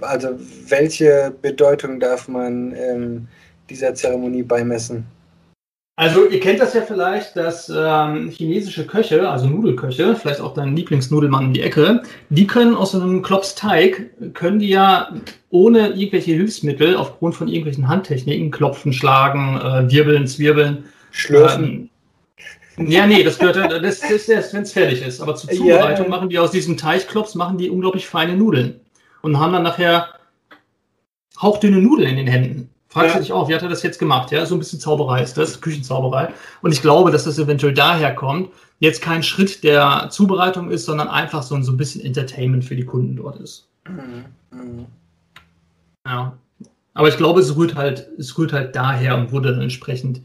also welche Bedeutung darf man ähm, dieser Zeremonie beimessen? Also ihr kennt das ja vielleicht, dass ähm, chinesische Köche, also Nudelköche, vielleicht auch dein Lieblingsnudelmann in die Ecke, die können aus so einem Klops Teig, können die ja ohne irgendwelche Hilfsmittel, aufgrund von irgendwelchen Handtechniken, klopfen, schlagen, äh, wirbeln, zwirbeln. Schlürfen. Ähm, ja, nee, das gehört das, das ist erst, wenn es fertig ist. Aber zur Zubereitung ja. machen die aus diesem Teigklops, machen die unglaublich feine Nudeln. Und haben dann nachher hauchdünne Nudeln in den Händen. Fragst ja. du dich auch, wie hat er das jetzt gemacht? Ja, so ein bisschen Zauberei ist das, Küchenzauberei. Und ich glaube, dass das eventuell daher kommt, jetzt kein Schritt der Zubereitung ist, sondern einfach so ein, so ein bisschen Entertainment für die Kunden dort ist. Mhm. Ja. Aber ich glaube, es rührt halt, es rührt halt daher und wurde dann entsprechend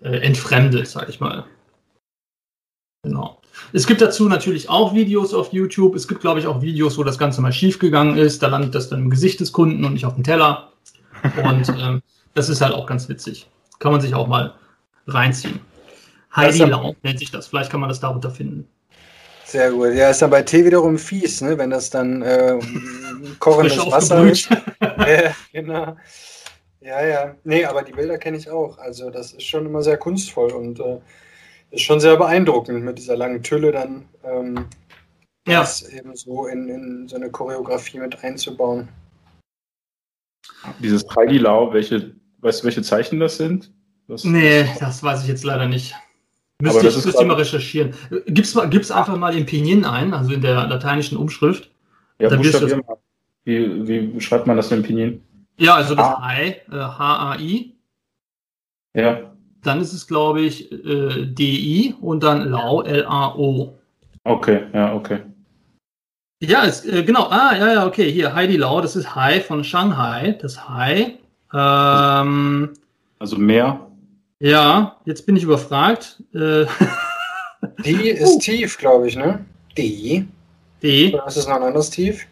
äh, entfremdet, sag ich mal. Genau. Es gibt dazu natürlich auch Videos auf YouTube. Es gibt, glaube ich, auch Videos, wo das Ganze mal schiefgegangen ist. Da landet das dann im Gesicht des Kunden und nicht auf dem Teller. Und ähm, das ist halt auch ganz witzig. Kann man sich auch mal reinziehen. Heidi Lau nennt sich das. Vielleicht kann man das darunter finden. Sehr gut. Ja, ist dann bei Tee wiederum fies, ne? wenn das dann äh, kochendes Wasser ist. ja, genau. Ja, ja. Nee, aber die Bilder kenne ich auch. Also das ist schon immer sehr kunstvoll und äh, ist schon sehr beeindruckend mit dieser langen Tülle dann ähm, ja. das eben so in, in so eine Choreografie mit einzubauen. Dieses Heidi Lau, welche, weißt du, welche Zeichen das sind? Das, nee, das weiß ich jetzt leider nicht. Müsste ich, müsste ich mal recherchieren. Gib's, gib's einfach mal in Pinyin ein, also in der lateinischen Umschrift. Ja, dann wirst du wie, wie schreibt man das denn in Pinyin? Ja, also das ah. I, äh, H-A-I. Ja. Dann ist es, glaube ich, äh, D-I und dann Lau, L-A-O. Okay, ja, okay. Ja, es, äh, genau. Ah, ja, ja, okay. Hier, Heidi Lau, das ist Hai von Shanghai. Das Hai. Ähm, also mehr. Ja, jetzt bin ich überfragt. Äh, Die ist uh. tief, glaube ich, ne? Die. Die. Das ist noch ein anderes Tief.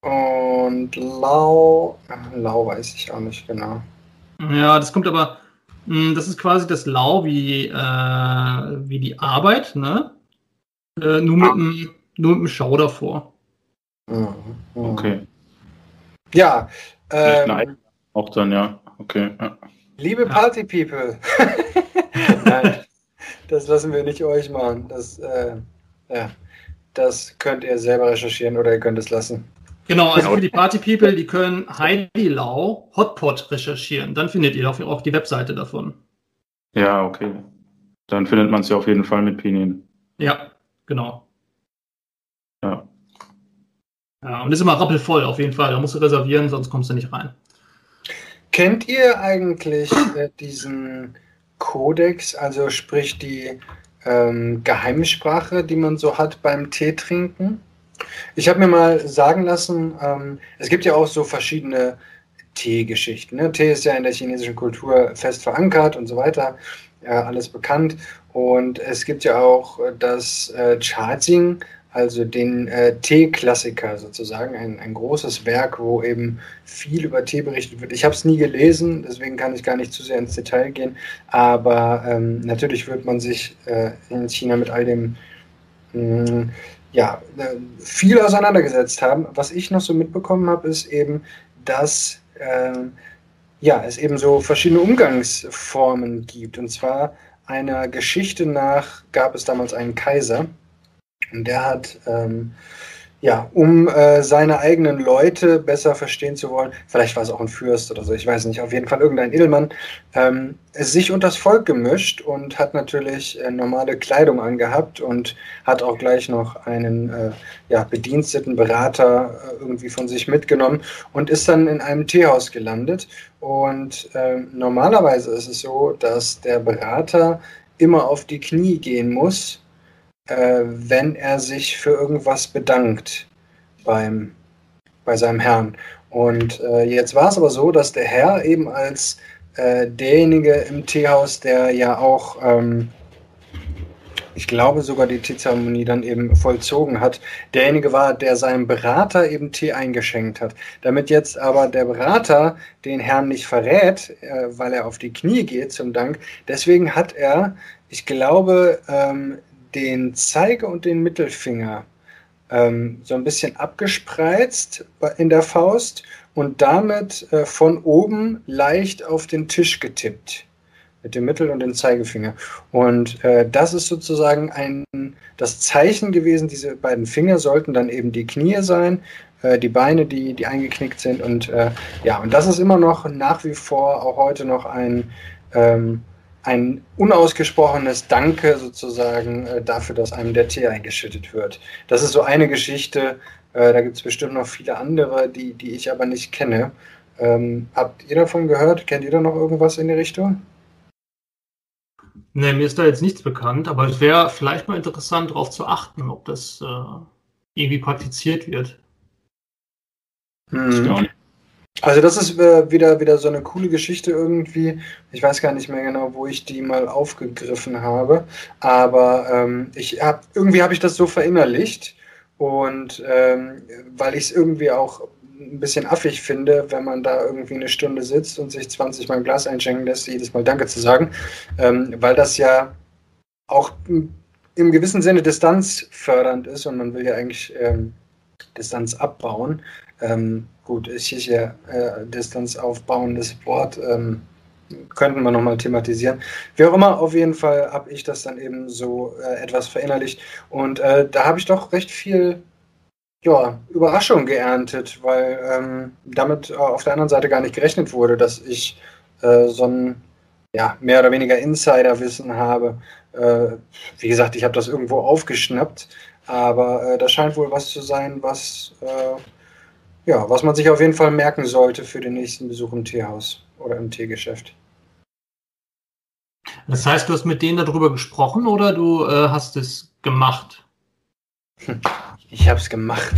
Und Lau. Lau weiß ich auch nicht genau. Ja, das kommt aber. Hm, das ist quasi das Lau wie, äh, wie die Arbeit, ne? Äh, nur mit dem ah nur mit dem Schau davor. Mhm. Okay. Ja. Ähm, auch dann, ja. Okay. Ja. Liebe Party People. Nein, das lassen wir nicht euch machen. Das, äh, ja, das könnt ihr selber recherchieren oder ihr könnt es lassen. Genau, also für die Party People, die können Heidi Lau Hotpot recherchieren. Dann findet ihr auch die Webseite davon. Ja, okay. Dann findet man es ja auf jeden Fall mit Pinien. Ja, genau. Ja. Ja, und ist immer rappelvoll auf jeden Fall. Da musst du reservieren, sonst kommst du nicht rein. Kennt ihr eigentlich äh, diesen Kodex, also sprich die ähm, Geheimsprache, die man so hat beim Tee trinken? Ich habe mir mal sagen lassen, ähm, es gibt ja auch so verschiedene Teegeschichten. Ne? Tee ist ja in der chinesischen Kultur fest verankert und so weiter, ja, alles bekannt. Und es gibt ja auch das äh, Charting, also den äh, Tee-Klassiker sozusagen, ein, ein großes Werk, wo eben viel über Tee berichtet wird. Ich habe es nie gelesen, deswegen kann ich gar nicht zu sehr ins Detail gehen, aber ähm, natürlich wird man sich äh, in China mit all dem mh, mm, ja, äh, viel auseinandergesetzt haben. Was ich noch so mitbekommen habe, ist eben, dass äh, ja, es eben so verschiedene Umgangsformen gibt. Und zwar einer Geschichte nach gab es damals einen Kaiser, und der hat, ähm, ja, um äh, seine eigenen Leute besser verstehen zu wollen, vielleicht war es auch ein Fürst oder so, ich weiß nicht, auf jeden Fall irgendein Edelmann, ähm, sich unter das Volk gemischt und hat natürlich äh, normale Kleidung angehabt und hat auch gleich noch einen äh, ja, bediensteten Berater äh, irgendwie von sich mitgenommen und ist dann in einem Teehaus gelandet. Und ähm, normalerweise ist es so, dass der Berater immer auf die Knie gehen muss äh, wenn er sich für irgendwas bedankt beim, bei seinem Herrn. Und äh, jetzt war es aber so, dass der Herr eben als äh, derjenige im Teehaus, der ja auch, ähm, ich glaube sogar die Teezeremonie dann eben vollzogen hat, derjenige war, der seinem Berater eben Tee eingeschenkt hat. Damit jetzt aber der Berater den Herrn nicht verrät, äh, weil er auf die Knie geht zum Dank, deswegen hat er, ich glaube, ähm, den Zeige und den Mittelfinger ähm, so ein bisschen abgespreizt in der Faust und damit äh, von oben leicht auf den Tisch getippt. Mit dem Mittel- und dem Zeigefinger. Und äh, das ist sozusagen ein, das Zeichen gewesen. Diese beiden Finger sollten dann eben die Knie sein, äh, die Beine, die, die eingeknickt sind. Und äh, ja, und das ist immer noch nach wie vor auch heute noch ein, ähm, ein unausgesprochenes Danke sozusagen äh, dafür, dass einem der Tee eingeschüttet wird. Das ist so eine Geschichte. Äh, da gibt es bestimmt noch viele andere, die, die ich aber nicht kenne. Ähm, habt ihr davon gehört? Kennt ihr da noch irgendwas in die Richtung? Nee, mir ist da jetzt nichts bekannt, aber es wäre vielleicht mal interessant, darauf zu achten, ob das äh, irgendwie praktiziert wird. Hm. Also das ist äh, wieder, wieder so eine coole Geschichte irgendwie. Ich weiß gar nicht mehr genau, wo ich die mal aufgegriffen habe, aber ähm, ich hab, irgendwie habe ich das so verinnerlicht und ähm, weil ich es irgendwie auch ein bisschen affig finde, wenn man da irgendwie eine Stunde sitzt und sich 20 Mal ein Glas einschenken lässt, jedes Mal Danke zu sagen, ähm, weil das ja auch im gewissen Sinne distanzfördernd ist und man will ja eigentlich ähm, Distanz abbauen. Ähm, gut, ist hier äh, Distanz aufbauen, das Wort ähm, könnten wir nochmal thematisieren. Wie auch immer, auf jeden Fall habe ich das dann eben so äh, etwas verinnerlicht und äh, da habe ich doch recht viel ja, Überraschung geerntet, weil ähm, damit äh, auf der anderen Seite gar nicht gerechnet wurde, dass ich äh, so ein ja, mehr oder weniger Insiderwissen habe. Äh, wie gesagt, ich habe das irgendwo aufgeschnappt, aber äh, das scheint wohl was zu sein, was, ja, was man sich auf jeden Fall merken sollte für den nächsten Besuch im Teehaus oder im Teegeschäft. Das heißt, du hast mit denen darüber gesprochen oder du äh, hast es gemacht? Ich habe es gemacht.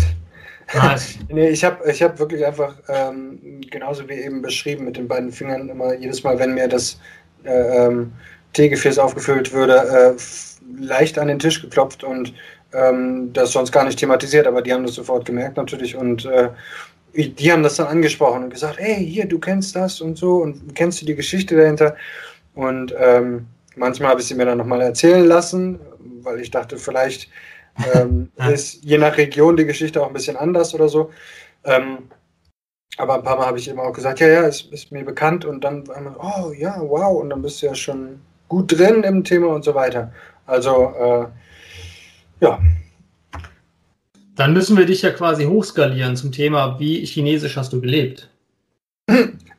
Nice. nee, ich habe ich hab wirklich einfach, ähm, genauso wie eben beschrieben, mit den beiden Fingern immer jedes Mal, wenn mir das äh, ähm, Teegefäß aufgefüllt würde, äh, leicht an den Tisch geklopft und ähm, das sonst gar nicht thematisiert, aber die haben das sofort gemerkt natürlich und äh, die haben das dann angesprochen und gesagt, hey, hier, du kennst das und so und kennst du die Geschichte dahinter und ähm, manchmal habe ich sie mir dann nochmal erzählen lassen, weil ich dachte, vielleicht ähm, ist je nach Region die Geschichte auch ein bisschen anders oder so. Ähm, aber ein paar Mal habe ich eben auch gesagt, ja, ja, ist, ist mir bekannt und dann einmal, oh ja, wow, und dann bist du ja schon gut drin im Thema und so weiter. Also, äh, ja. Dann müssen wir dich ja quasi hochskalieren zum Thema, wie chinesisch hast du gelebt?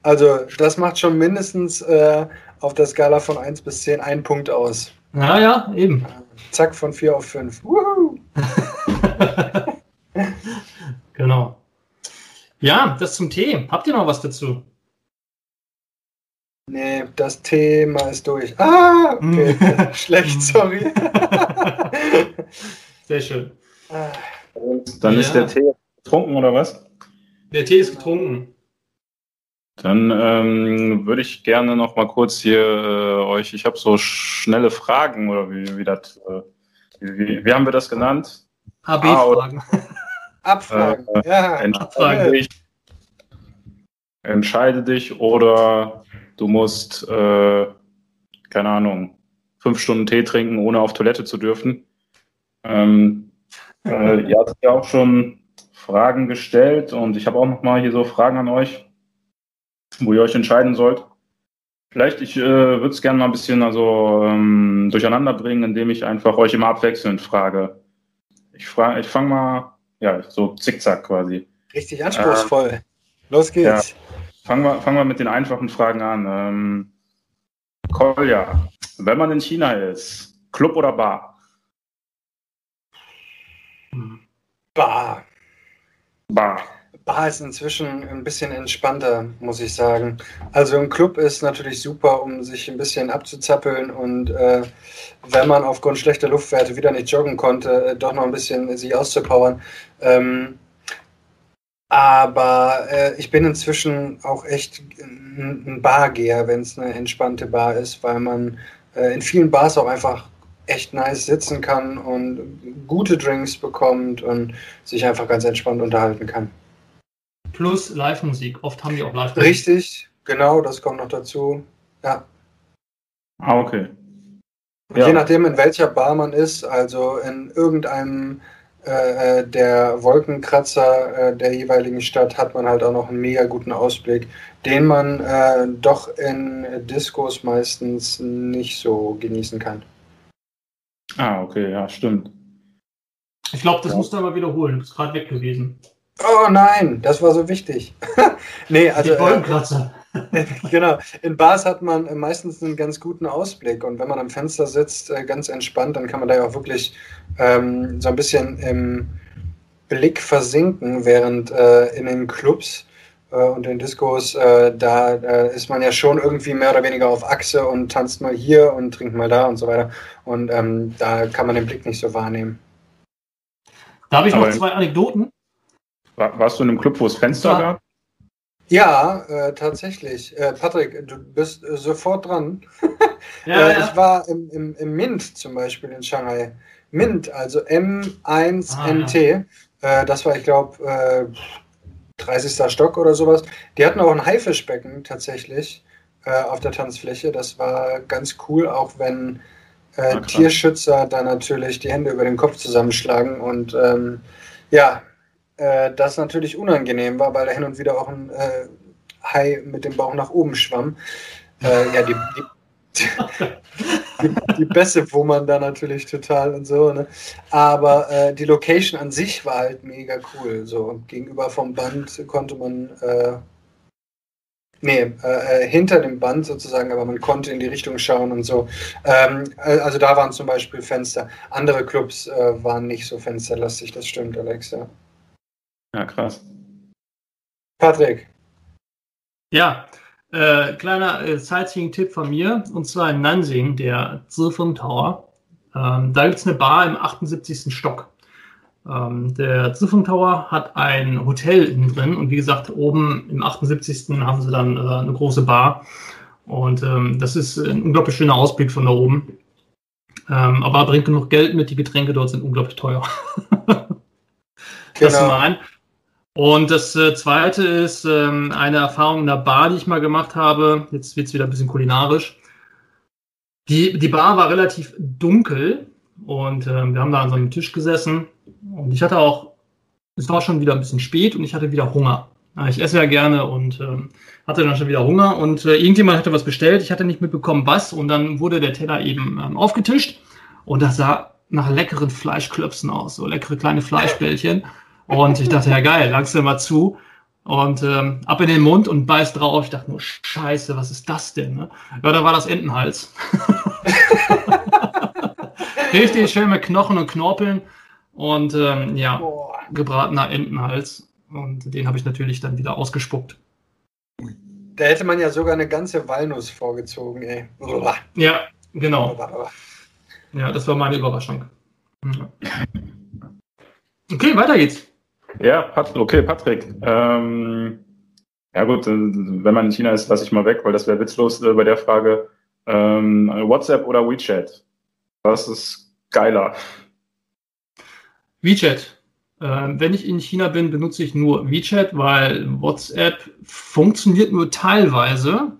Also, das macht schon mindestens äh, auf der Skala von 1 bis 10 einen Punkt aus. Ja, ja, eben. Zack, von 4 auf 5. genau. Ja, das zum Tee. Habt ihr noch was dazu? Nee, das Thema ist durch. Ah, okay. Schlecht, sorry. Sehr schön. Dann ja. ist der Tee getrunken oder was? Der Tee ist getrunken. Dann ähm, würde ich gerne noch mal kurz hier äh, euch, ich habe so schnelle Fragen oder wie, wie das, äh, wie, wie, haben wir das genannt? HB-Fragen. Abfragen, äh, ja. Entscheide dich, entscheide dich oder du musst, äh, keine Ahnung, fünf Stunden Tee trinken, ohne auf Toilette zu dürfen. Ähm, äh, ihr habt ja auch schon Fragen gestellt und ich habe auch noch mal hier so Fragen an euch wo ihr euch entscheiden sollt. Vielleicht, ich äh, würde es gerne mal ein bisschen also, ähm, durcheinander bringen, indem ich einfach euch immer abwechselnd frage. Ich, frage, ich fange mal, ja, so zickzack quasi. Richtig anspruchsvoll. Äh, Los geht's. Ja. Fangen wir, fangen wir mit den einfachen Fragen an. Ähm, Kolja, wenn man in China ist, Club oder Bar? Bar. Bar. Bar ist inzwischen ein bisschen entspannter, muss ich sagen. Also ein Club ist natürlich super, um sich ein bisschen abzuzappeln und äh, wenn man aufgrund schlechter Luftwerte wieder nicht joggen konnte, äh, doch noch ein bisschen sich auszupowern. Ähm, aber äh, ich bin inzwischen auch echt ein Bargeher, wenn es eine entspannte Bar ist, weil man äh, in vielen Bars auch einfach echt nice sitzen kann und gute Drinks bekommt und sich einfach ganz entspannt unterhalten kann plus Live-Musik. Oft haben die auch Live-Musik. Richtig, genau, das kommt noch dazu. Ja. Ah, okay. Ja. Je nachdem, in welcher Bar man ist, also in irgendeinem äh, äh, der Wolkenkratzer äh, der jeweiligen Stadt hat man halt auch noch einen mega guten Ausblick, den man äh, doch in Diskos meistens nicht so genießen kann. Ah, okay, ja, stimmt. Ich glaube, das ja. musst du aber wiederholen. Du bist gerade weg gewesen. Oh nein, das war so wichtig. nee, also. Die Wolkenkratzer. genau. In Bars hat man meistens einen ganz guten Ausblick und wenn man am Fenster sitzt, äh, ganz entspannt, dann kann man da ja auch wirklich ähm, so ein bisschen im Blick versinken, während äh, in den Clubs äh, und den Discos, äh, da ist man ja schon irgendwie mehr oder weniger auf Achse und tanzt mal hier und trinkt mal da und so weiter. Und ähm, da kann man den Blick nicht so wahrnehmen. Da habe ich noch zwei Anekdoten. War, warst du in einem Club, wo es Fenster ja. gab? Ja, äh, tatsächlich. Äh, Patrick, du bist äh, sofort dran. Ja, äh, ja. Ich war im, im, im, Mint zum Beispiel in Shanghai. Mint, also M1NT. Ah, äh, das war, ich glaube, 30. Äh, Stock oder sowas. Die hatten auch ein Haifischbecken tatsächlich auf der Tanzfläche. Das war ganz cool, auch wenn ah, Tierschützer da natürlich die Hände über den Kopf zusammenschlagen. Und ähm, ja, äh, das natürlich unangenehm war, weil da hin und wieder auch ein äh, Hai mit dem Bauch nach oben schwamm. Äh, ja, die, die, die, die Bässe wo man da natürlich total und so. Ne? Aber äh, die Location an sich war halt mega cool. So gegenüber vom Band konnte man, äh, nee, äh, äh, hinter dem Band sozusagen, aber man konnte in die Richtung schauen und so. Ähm, also da waren zum Beispiel Fenster. Andere Clubs äh, waren nicht so fensterlastig, das stimmt, Alexa. Ja, krass. Patrick. Ja, äh, kleiner äh, Sightseeing-Tipp von mir, und zwar in Nansing, der Zifeng Tower. Ähm, da gibt es eine Bar im 78. Stock. Ähm, der Zifeng Tower hat ein Hotel innen drin und wie gesagt, oben im 78. haben sie dann äh, eine große Bar. Und ähm, das ist ein unglaublich schöner Ausblick von da oben. Ähm, aber bringt genug Geld mit, die Getränke dort sind unglaublich teuer. genau. Das mal an. Und das äh, zweite ist ähm, eine Erfahrung in der Bar, die ich mal gemacht habe. Jetzt wird es wieder ein bisschen kulinarisch. Die, die Bar war relativ dunkel und ähm, wir haben da an so einem Tisch gesessen und ich hatte auch, es war schon wieder ein bisschen spät und ich hatte wieder Hunger. Ich esse ja gerne und ähm, hatte dann schon wieder Hunger und äh, irgendjemand hatte was bestellt. Ich hatte nicht mitbekommen, was und dann wurde der Teller eben ähm, aufgetischt und das sah nach leckeren Fleischklöpsen aus, so leckere kleine Fleischbällchen. Und ich dachte, ja geil, langst du mal zu. Und ähm, ab in den Mund und beiß drauf. Ich dachte nur, scheiße, was ist das denn? Ne? Ja, da war das Entenhals. Richtig schön mit Knochen und Knorpeln. Und ähm, ja, Boah. gebratener Entenhals. Und den habe ich natürlich dann wieder ausgespuckt. Da hätte man ja sogar eine ganze Walnuss vorgezogen, ey. Ja, genau. Ja, das war meine Überraschung. Okay, weiter geht's. Ja, Pat okay, Patrick. Ähm, ja gut, äh, wenn man in China ist, lasse ich mal weg, weil das wäre witzlos äh, bei der Frage. Ähm, WhatsApp oder WeChat? Was ist geiler? WeChat. Äh, wenn ich in China bin, benutze ich nur WeChat, weil WhatsApp funktioniert nur teilweise.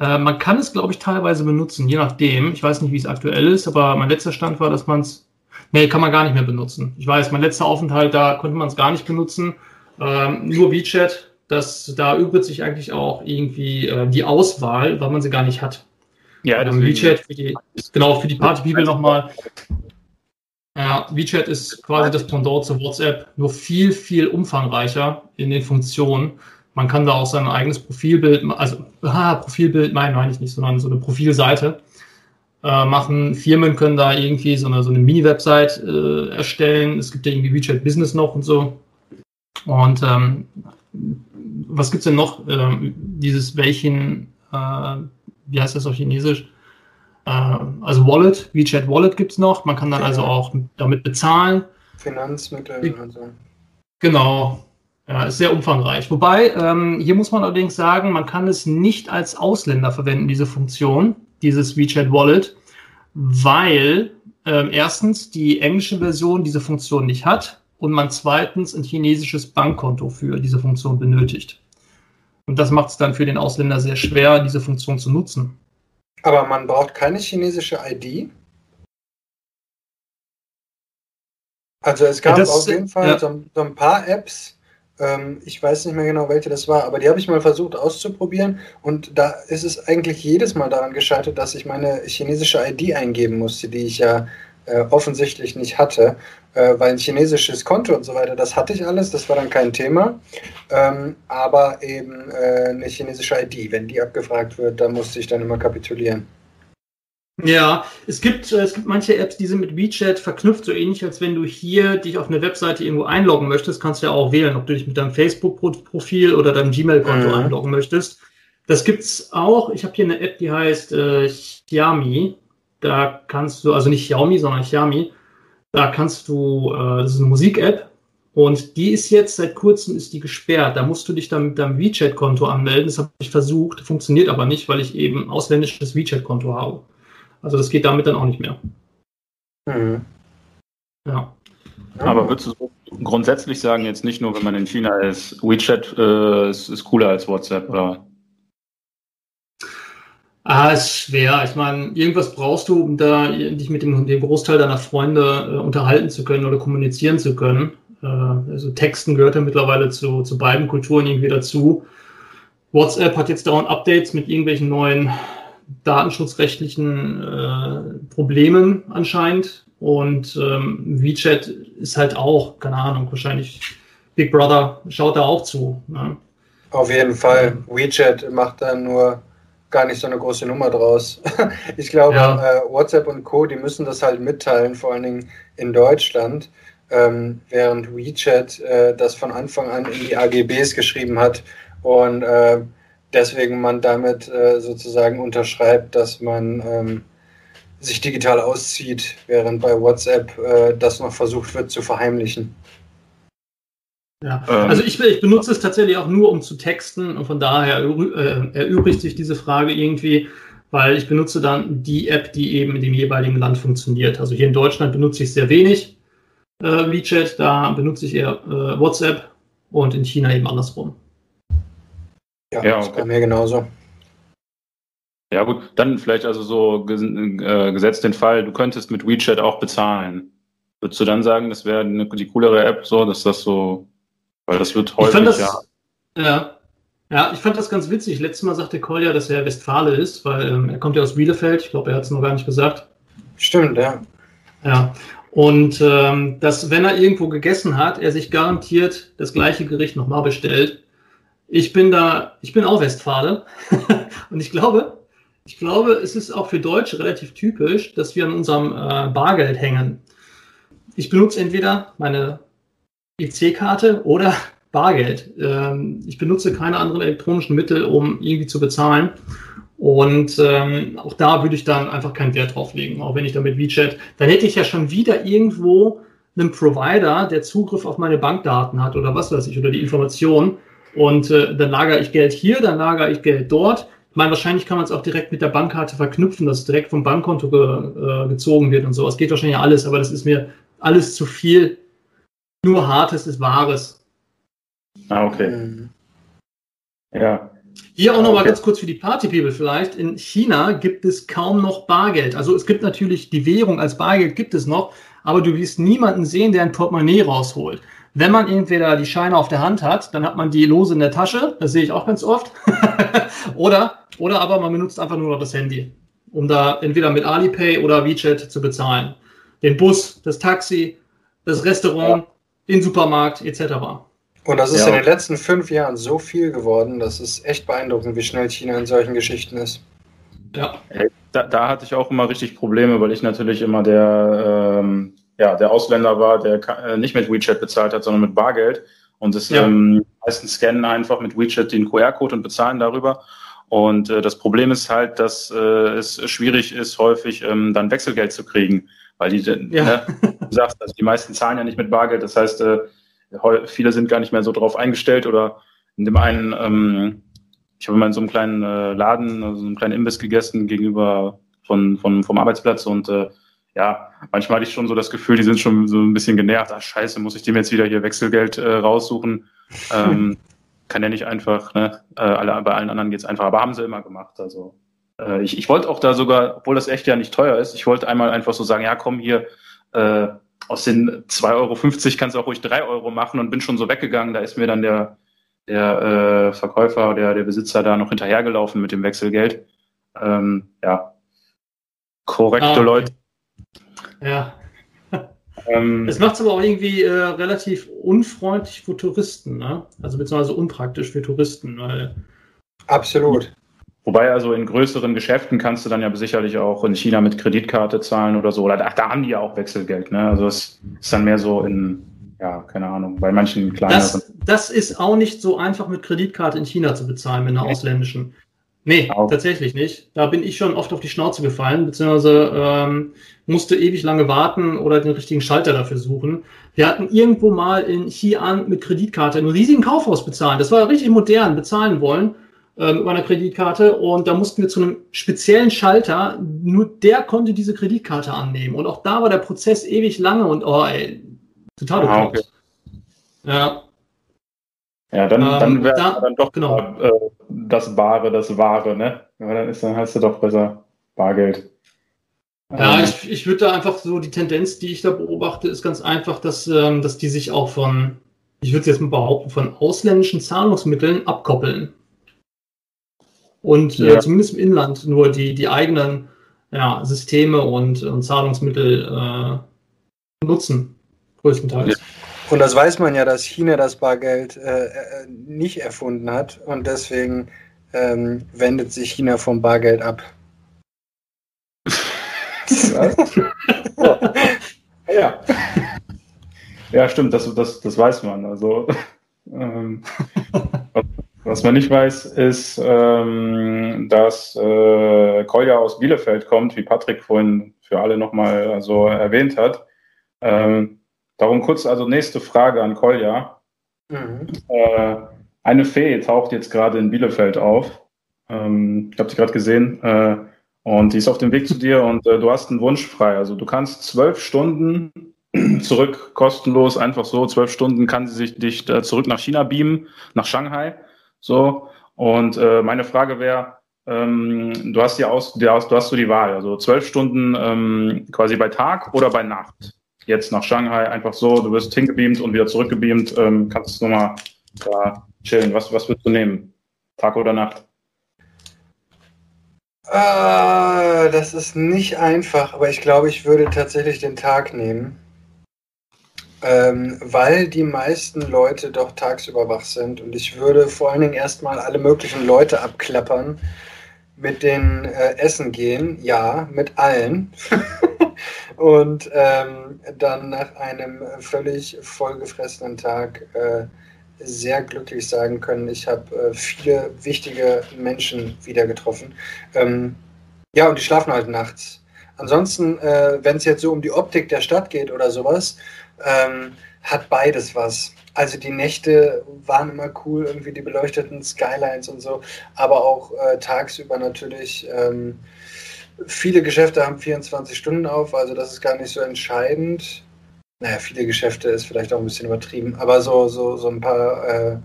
Äh, man kann es, glaube ich, teilweise benutzen, je nachdem. Ich weiß nicht, wie es aktuell ist, aber mein letzter Stand war, dass man es Nee, kann man gar nicht mehr benutzen. Ich weiß, mein letzter Aufenthalt, da konnte man es gar nicht benutzen. Ähm, nur WeChat, das, da übt sich eigentlich auch irgendwie äh, die Auswahl, weil man sie gar nicht hat. Ja, ähm, WeChat, für die, genau, für die Party People nochmal. Ja, WeChat ist quasi das Pendant zu WhatsApp, nur viel, viel umfangreicher in den Funktionen. Man kann da auch sein eigenes Profilbild, also ah, Profilbild meine, meine ich nicht, sondern so eine Profilseite äh, machen. Firmen können da irgendwie so eine, so eine Mini-Website äh, erstellen. Es gibt ja irgendwie WeChat Business noch und so. Und ähm, was gibt's denn noch? Ähm, dieses welchen, äh, wie heißt das auf Chinesisch? Äh, also Wallet, WeChat Wallet gibt's noch. Man kann dann ja. also auch damit bezahlen. Finanzmittel und so. Genau. Ja, ist sehr umfangreich. Wobei, ähm, hier muss man allerdings sagen, man kann es nicht als Ausländer verwenden, diese Funktion dieses WeChat Wallet, weil äh, erstens die englische Version diese Funktion nicht hat und man zweitens ein chinesisches Bankkonto für diese Funktion benötigt. Und das macht es dann für den Ausländer sehr schwer, diese Funktion zu nutzen. Aber man braucht keine chinesische ID? Also es gab das, auf jeden Fall ja. so, so, ein paar Apps, ähm, ich weiß nicht mehr genau, welche das war, aber die habe ich mal versucht auszuprobieren und da ist es eigentlich jedes Mal daran gescheitert, dass ich meine chinesische ID eingeben musste, die ich ja äh, offensichtlich nicht hatte, äh, weil ein chinesisches Konto und so weiter, das hatte ich alles, das war dann kein Thema, ähm, aber eben äh, eine chinesische ID, wenn die abgefragt wird, da musste ich dann immer kapitulieren. Ja, es gibt, äh, es gibt manche Apps, die sind mit WeChat verknüpft, so ähnlich als wenn du hier dich auf eine Webseite irgendwo einloggen möchtest, kannst du ja auch wählen, ob du dich mit deinem Facebook-Profil oder deinem Gmail-Konto mhm. einloggen möchtest. Das gibt's auch. Ich habe hier eine App, die heißt äh, Xiaomi. Da kannst du, also nicht Xiaomi, sondern Xiaomi. Da kannst du, äh, das ist eine Musik-App und die ist jetzt seit kurzem ist die gesperrt. Da musst du dich dann mit deinem WeChat-Konto anmelden. Das habe ich versucht, funktioniert aber nicht, weil ich eben ausländisches WeChat-Konto habe. Also das geht damit dann auch nicht mehr. Mhm. Ja. Aber würdest du grundsätzlich sagen, jetzt nicht nur, wenn man in China ist, WeChat äh, ist, ist cooler als WhatsApp, oder? Ah, ist schwer. Ich meine, irgendwas brauchst du, um da dich mit dem, dem Großteil deiner Freunde äh, unterhalten zu können oder kommunizieren zu können. Äh, also Texten gehört ja mittlerweile zu, zu beiden Kulturen irgendwie dazu. WhatsApp hat jetzt dauernd Updates mit irgendwelchen neuen datenschutzrechtlichen äh, Problemen anscheinend. Und ähm, WeChat ist halt auch, keine Ahnung, wahrscheinlich Big Brother schaut da auch zu. Ne? Auf jeden Fall. WeChat macht da nur gar nicht so eine große Nummer draus. ich glaube, ja. äh, WhatsApp und Co., die müssen das halt mitteilen, vor allen Dingen in Deutschland, ähm, während WeChat äh, das von Anfang an in die AGBs geschrieben hat und äh, deswegen man damit äh, sozusagen unterschreibt, dass man ähm, sich digital auszieht, während bei WhatsApp äh, das noch versucht wird zu verheimlichen. Ja, ähm, also ich, ich, benutze es tatsächlich auch nur, um zu texten und von daher äh, erübrigt sich diese Frage irgendwie, weil ich benutze dann die App, die eben in dem jeweiligen Land funktioniert. Also hier in Deutschland benutze ich sehr wenig äh, WeChat, da benutze ich eher äh, WhatsApp und in China eben andersrum. Ja, ja okay. bei mir genauso. Ja gut, dann vielleicht also so äh, gesetzt den Fall, du könntest mit WeChat auch bezahlen. Würdest du dann sagen, das wäre die coolere App, so, dass das so weil das wird häufig, das, ja. Ja. Ja, ich fand das ganz witzig. Letztes Mal sagte Kolja, dass er Westfale ist, weil ähm, er kommt ja aus Bielefeld. Ich glaube, er hat es noch gar nicht gesagt. Stimmt, ja. Ja. Und ähm, dass, wenn er irgendwo gegessen hat, er sich garantiert das gleiche Gericht nochmal bestellt. Ich bin da, ich bin auch Westfale. und ich glaube, ich glaube, es ist auch für Deutsche relativ typisch, dass wir an unserem äh, Bargeld hängen. Ich benutze entweder meine EC-Karte oder Bargeld. Ähm, ich benutze keine anderen elektronischen Mittel, um irgendwie zu bezahlen. Und ähm, auch da würde ich dann einfach keinen Wert drauf legen, auch wenn ich damit WeChat, dann hätte ich ja schon wieder irgendwo einen Provider, der Zugriff auf meine Bankdaten hat oder was weiß ich, oder die Informationen. Und äh, dann lagere ich Geld hier, dann lagere ich Geld dort. Ich meine, wahrscheinlich kann man es auch direkt mit der Bankkarte verknüpfen, dass es direkt vom Bankkonto ge, äh, gezogen wird und so. Es geht wahrscheinlich alles, aber das ist mir alles zu viel nur Hartes ist Wahres. Ah, okay. Mhm. Ja. Hier auch noch mal ganz kurz für die Party People vielleicht. In China gibt es kaum noch Bargeld. Also es gibt natürlich die Währung als Bargeld gibt es noch, aber du wirst niemanden sehen, der ein Portemonnaie rausholt. Wenn man entweder die Scheine auf der Hand hat, dann hat man die lose in der Tasche. Das sehe ich auch ganz oft. oder, oder aber man benutzt einfach nur noch das Handy, um da entweder mit Alipay oder WeChat zu bezahlen. Den Bus, das Taxi, das Restaurant, den Supermarkt etc. Und das ist ja. in den letzten fünf Jahren so viel geworden, das ist echt beeindruckend, wie schnell China in solchen Geschichten ist. Ja. Da, da hatte ich auch immer richtig Probleme, weil ich natürlich immer der, ähm, ja, der Ausländer war, der äh, nicht mit WeChat bezahlt hat, sondern mit Bargeld. Und das ja. ähm, meistens scannen einfach mit WeChat den QR-Code und bezahlen darüber. Und äh, das Problem ist halt, dass äh, es schwierig ist, häufig ähm, dann Wechselgeld zu kriegen. Weil die, ja. ne, du sagst, also die meisten zahlen ja nicht mit Bargeld. Das heißt, äh, viele sind gar nicht mehr so drauf eingestellt oder in dem einen, ähm, ich habe mal in so einem kleinen äh, Laden, also so einem kleinen Imbiss gegessen gegenüber von, von, vom Arbeitsplatz und äh, ja, manchmal hatte ich schon so das Gefühl, die sind schon so ein bisschen genervt. Ach scheiße, muss ich dem jetzt wieder hier Wechselgeld äh, raussuchen? Ähm, kann ja nicht einfach, ne? Äh, alle, bei allen anderen geht's einfach. Aber haben sie immer gemacht. Also Äh, ich, ich wollte auch da sogar, obwohl das echt ja nicht teuer ist, ich wollte einmal einfach so sagen, ja komm hier, äh, aus den 2,50 Euro kannst du auch ruhig 3 Euro machen und bin schon so weggegangen. Da ist mir dann der, der äh, Verkäufer, der, der Besitzer da noch hinterhergelaufen mit dem Wechselgeld. Ähm, ja, korrekte ah, okay. Leute. Ja. ähm, es macht es aber auch irgendwie äh, relativ unfreundlich für Touristen, ne? Also beziehungsweise unpraktisch für Touristen, weil. Absolut. Wobei also in größeren Geschäften kannst du dann ja sicherlich auch in China mit Kreditkarte zahlen oder so. Oder da, da haben die ja auch Wechselgeld, ne? Also es ist dann mehr so in, ja, keine Ahnung, bei manchen kleineren. Das, das ist auch nicht so einfach mit Kreditkarte in China zu bezahlen, mit einer ausländischen. Nee, auch. tatsächlich nicht. Da bin ich schon oft auf die Schnauze gefallen, beziehungsweise ähm, musste ewig lange warten oder den richtigen Schalter dafür suchen. Wir hatten irgendwo mal in Xi'an mit Kreditkarte einen riesigen Kaufhaus bezahlen. Das war richtig modern, bezahlen wollen äh, mit meiner Kreditkarte und da mussten wir zu einem speziellen Schalter, nur der konnte diese Kreditkarte annehmen. Und auch da war der Prozess ewig lange und oh ey, total ah, okay. Ja. Ja, dann, ähm, dann wäre da, dann doch genau. äh, das Bare, das Wahre, ne? Aber dann ist dann hast du doch besser Bargeld. Ja, ähm, ich, ich würde da einfach so, die Tendenz, die ich da beobachte, ist ganz einfach, dass, ähm, dass die sich auch von, ich würde jetzt mal behaupten, von ausländischen Zahlungsmitteln abkoppeln und äh, ja. äh, zumindest im Inland nur die, die eigenen ja, Systeme und, und Zahlungsmittel äh, nutzen, größtenteils. Ja. Und das weiß man ja, dass China das Bargeld äh, äh nicht erfunden hat und deswegen ähm, wendet sich China vom Bargeld ab. ja. ja, stimmt, das, das, das weiß man. Also ähm, was man nicht weiß, ist, ähm, dass äh, Kolja aus Bielefeld kommt, wie Patrick vorhin für alle nochmal so erwähnt hat. Ähm, darum kurz also nächste Frage an Kolja. Mhm. Äh, eine Fee taucht jetzt gerade in Bielefeld auf. Ähm, ich habe sie gerade gesehen. Äh, und die ist auf dem Weg zu dir und äh, du hast einen Wunsch frei. Also du kannst zwölf Stunden zurück, kostenlos, einfach so, zwölf Stunden kann sie sich dich äh, zurück nach China beamen, nach Shanghai. So, und äh, meine Frage wäre, ähm, du hast ja aus, du hast, du hast so die Wahl, also zwölf Stunden ähm, quasi bei Tag oder bei Nacht. Jetzt nach Shanghai einfach so, du wirst hingebeamt und wieder zurückgebeamt, ähm, kannst du nochmal da chillen. Was, was würdest du nehmen? Tag oder Nacht? Ah, das ist nicht einfach, aber ich glaube, ich würde tatsächlich den Tag nehmen ähm, weil die meisten Leute doch tagsüber wach sind. Und ich würde vor allen Dingen erstmal alle möglichen Leute abklappern, mit denen äh, essen gehen, ja, mit allen. und ähm, dann nach einem völlig vollgefressenen Tag äh, sehr glücklich sagen können, ich habe äh, viele wichtige Menschen wieder getroffen. Ähm, ja, und die schlafen halt nachts. Ansonsten, äh, wenn es jetzt so um die Optik der Stadt geht oder sowas, ähm, hat beides was. Also die Nächte waren immer cool, irgendwie die beleuchteten Skylines und so, aber auch äh, tagsüber natürlich. Ähm, viele Geschäfte haben 24 Stunden auf, also das ist gar nicht so entscheidend. Naja, viele Geschäfte ist vielleicht auch ein bisschen übertrieben, aber so, so, so ein paar äh,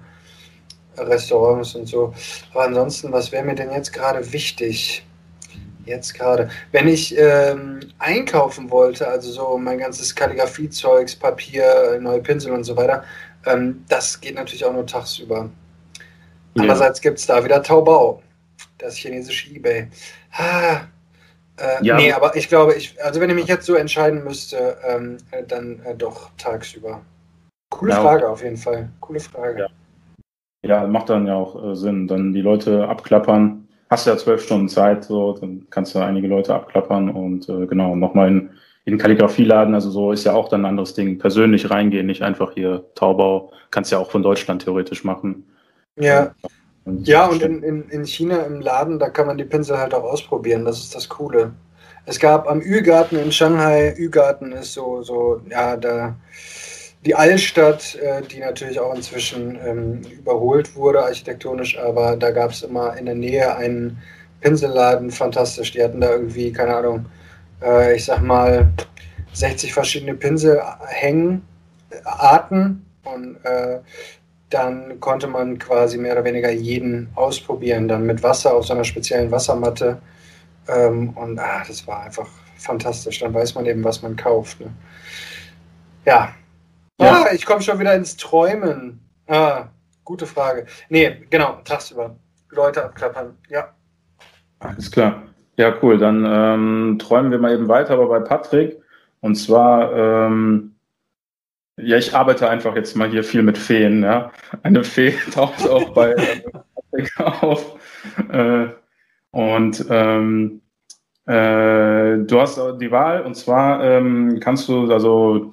Restaurants und so. Aber ansonsten, was wäre mir denn jetzt gerade wichtig? Jetzt gerade. Wenn ich ähm, einkaufen wollte, also so mein ganzes Kalligrafiezeugs, Papier, neue Pinsel und so weiter, ähm, das geht natürlich auch nur tagsüber. Ja. Andererseits gibt es da wieder Taubau, das chinesische Ebay. Ah, äh, ja. Nee, aber ich glaube, ich, also wenn ich mich jetzt so entscheiden müsste, ähm, äh, dann äh, doch tagsüber. Coole ja, Frage auf jeden Fall. Coole Frage. Ja, macht dann ja auch äh, Sinn. Dann die Leute abklappern hast ja zwölf Stunden Zeit, so, dann kannst du einige Leute abklappern und äh, genau, nochmal in, in Kalligrafieladen, also so ist ja auch dann ein anderes Ding. Persönlich reingehen, nicht einfach hier Taubau, kannst ja auch von Deutschland theoretisch machen. Ja. Und ja, und in, in, in China im Laden, da kann man die Pinsel halt auch ausprobieren, das ist das Coole. Es gab am Ü-Garten in Shanghai, Ü-Garten ist so, so, ja, da die Altstadt, äh, die natürlich auch inzwischen ähm, überholt wurde architektonisch, aber da gab es immer in der Nähe einen Pinselladen, fantastisch. Die hatten da irgendwie, keine Ahnung, äh, ich sag mal, 60 verschiedene Pinsel hängen, Arten und äh, dann konnte man quasi mehr oder weniger jeden ausprobieren, dann mit Wasser auf so einer speziellen Wassermatte. Ähm, und ah, das war einfach fantastisch. Dann weiß man eben, was man kauft. Ne? Ja. ja. Ah, ich komme schon wieder ins Träumen. Ah, gute Frage. Nee, genau, tagsüber. Leute abklappern. Ja. Alles klar. Ja, cool. Dann ähm, träumen wir mal eben weiter, aber bei Patrick. Und zwar, ähm, ja, ich arbeite einfach jetzt mal hier viel mit Feen. Ja. Eine Fee taucht auch bei Patrick auf. Äh, und ähm, äh, du hast die Wahl und zwar ähm, kannst du, also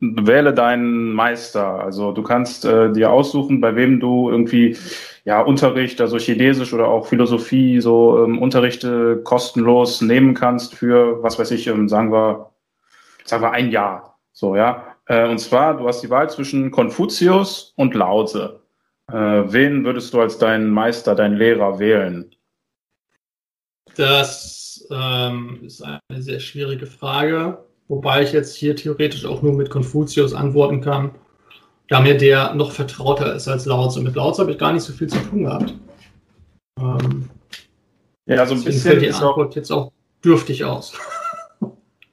wähle deinen Meister. Also du kannst äh, dir aussuchen, bei wem du irgendwie ja Unterricht, also Chinesisch oder auch Philosophie, so ähm, Unterrichte kostenlos nehmen kannst für, was weiß ich, ähm, sagen wir, sagen wir ein Jahr. So, ja. Äh, und zwar, du hast die Wahl zwischen Konfuzius und Lause. Äh, wen würdest du als deinen Meister, deinen Lehrer wählen? Das ähm, ist eine sehr schwierige Frage, wobei ich jetzt hier theoretisch auch nur mit Konfuzius antworten kann, da mir der noch vertrauter ist als Lautze. Mit Lautze habe ich gar nicht so viel zu tun gehabt. Ähm, ja, also ein bisschen fällt die Antwort auch, jetzt auch dürftig aus.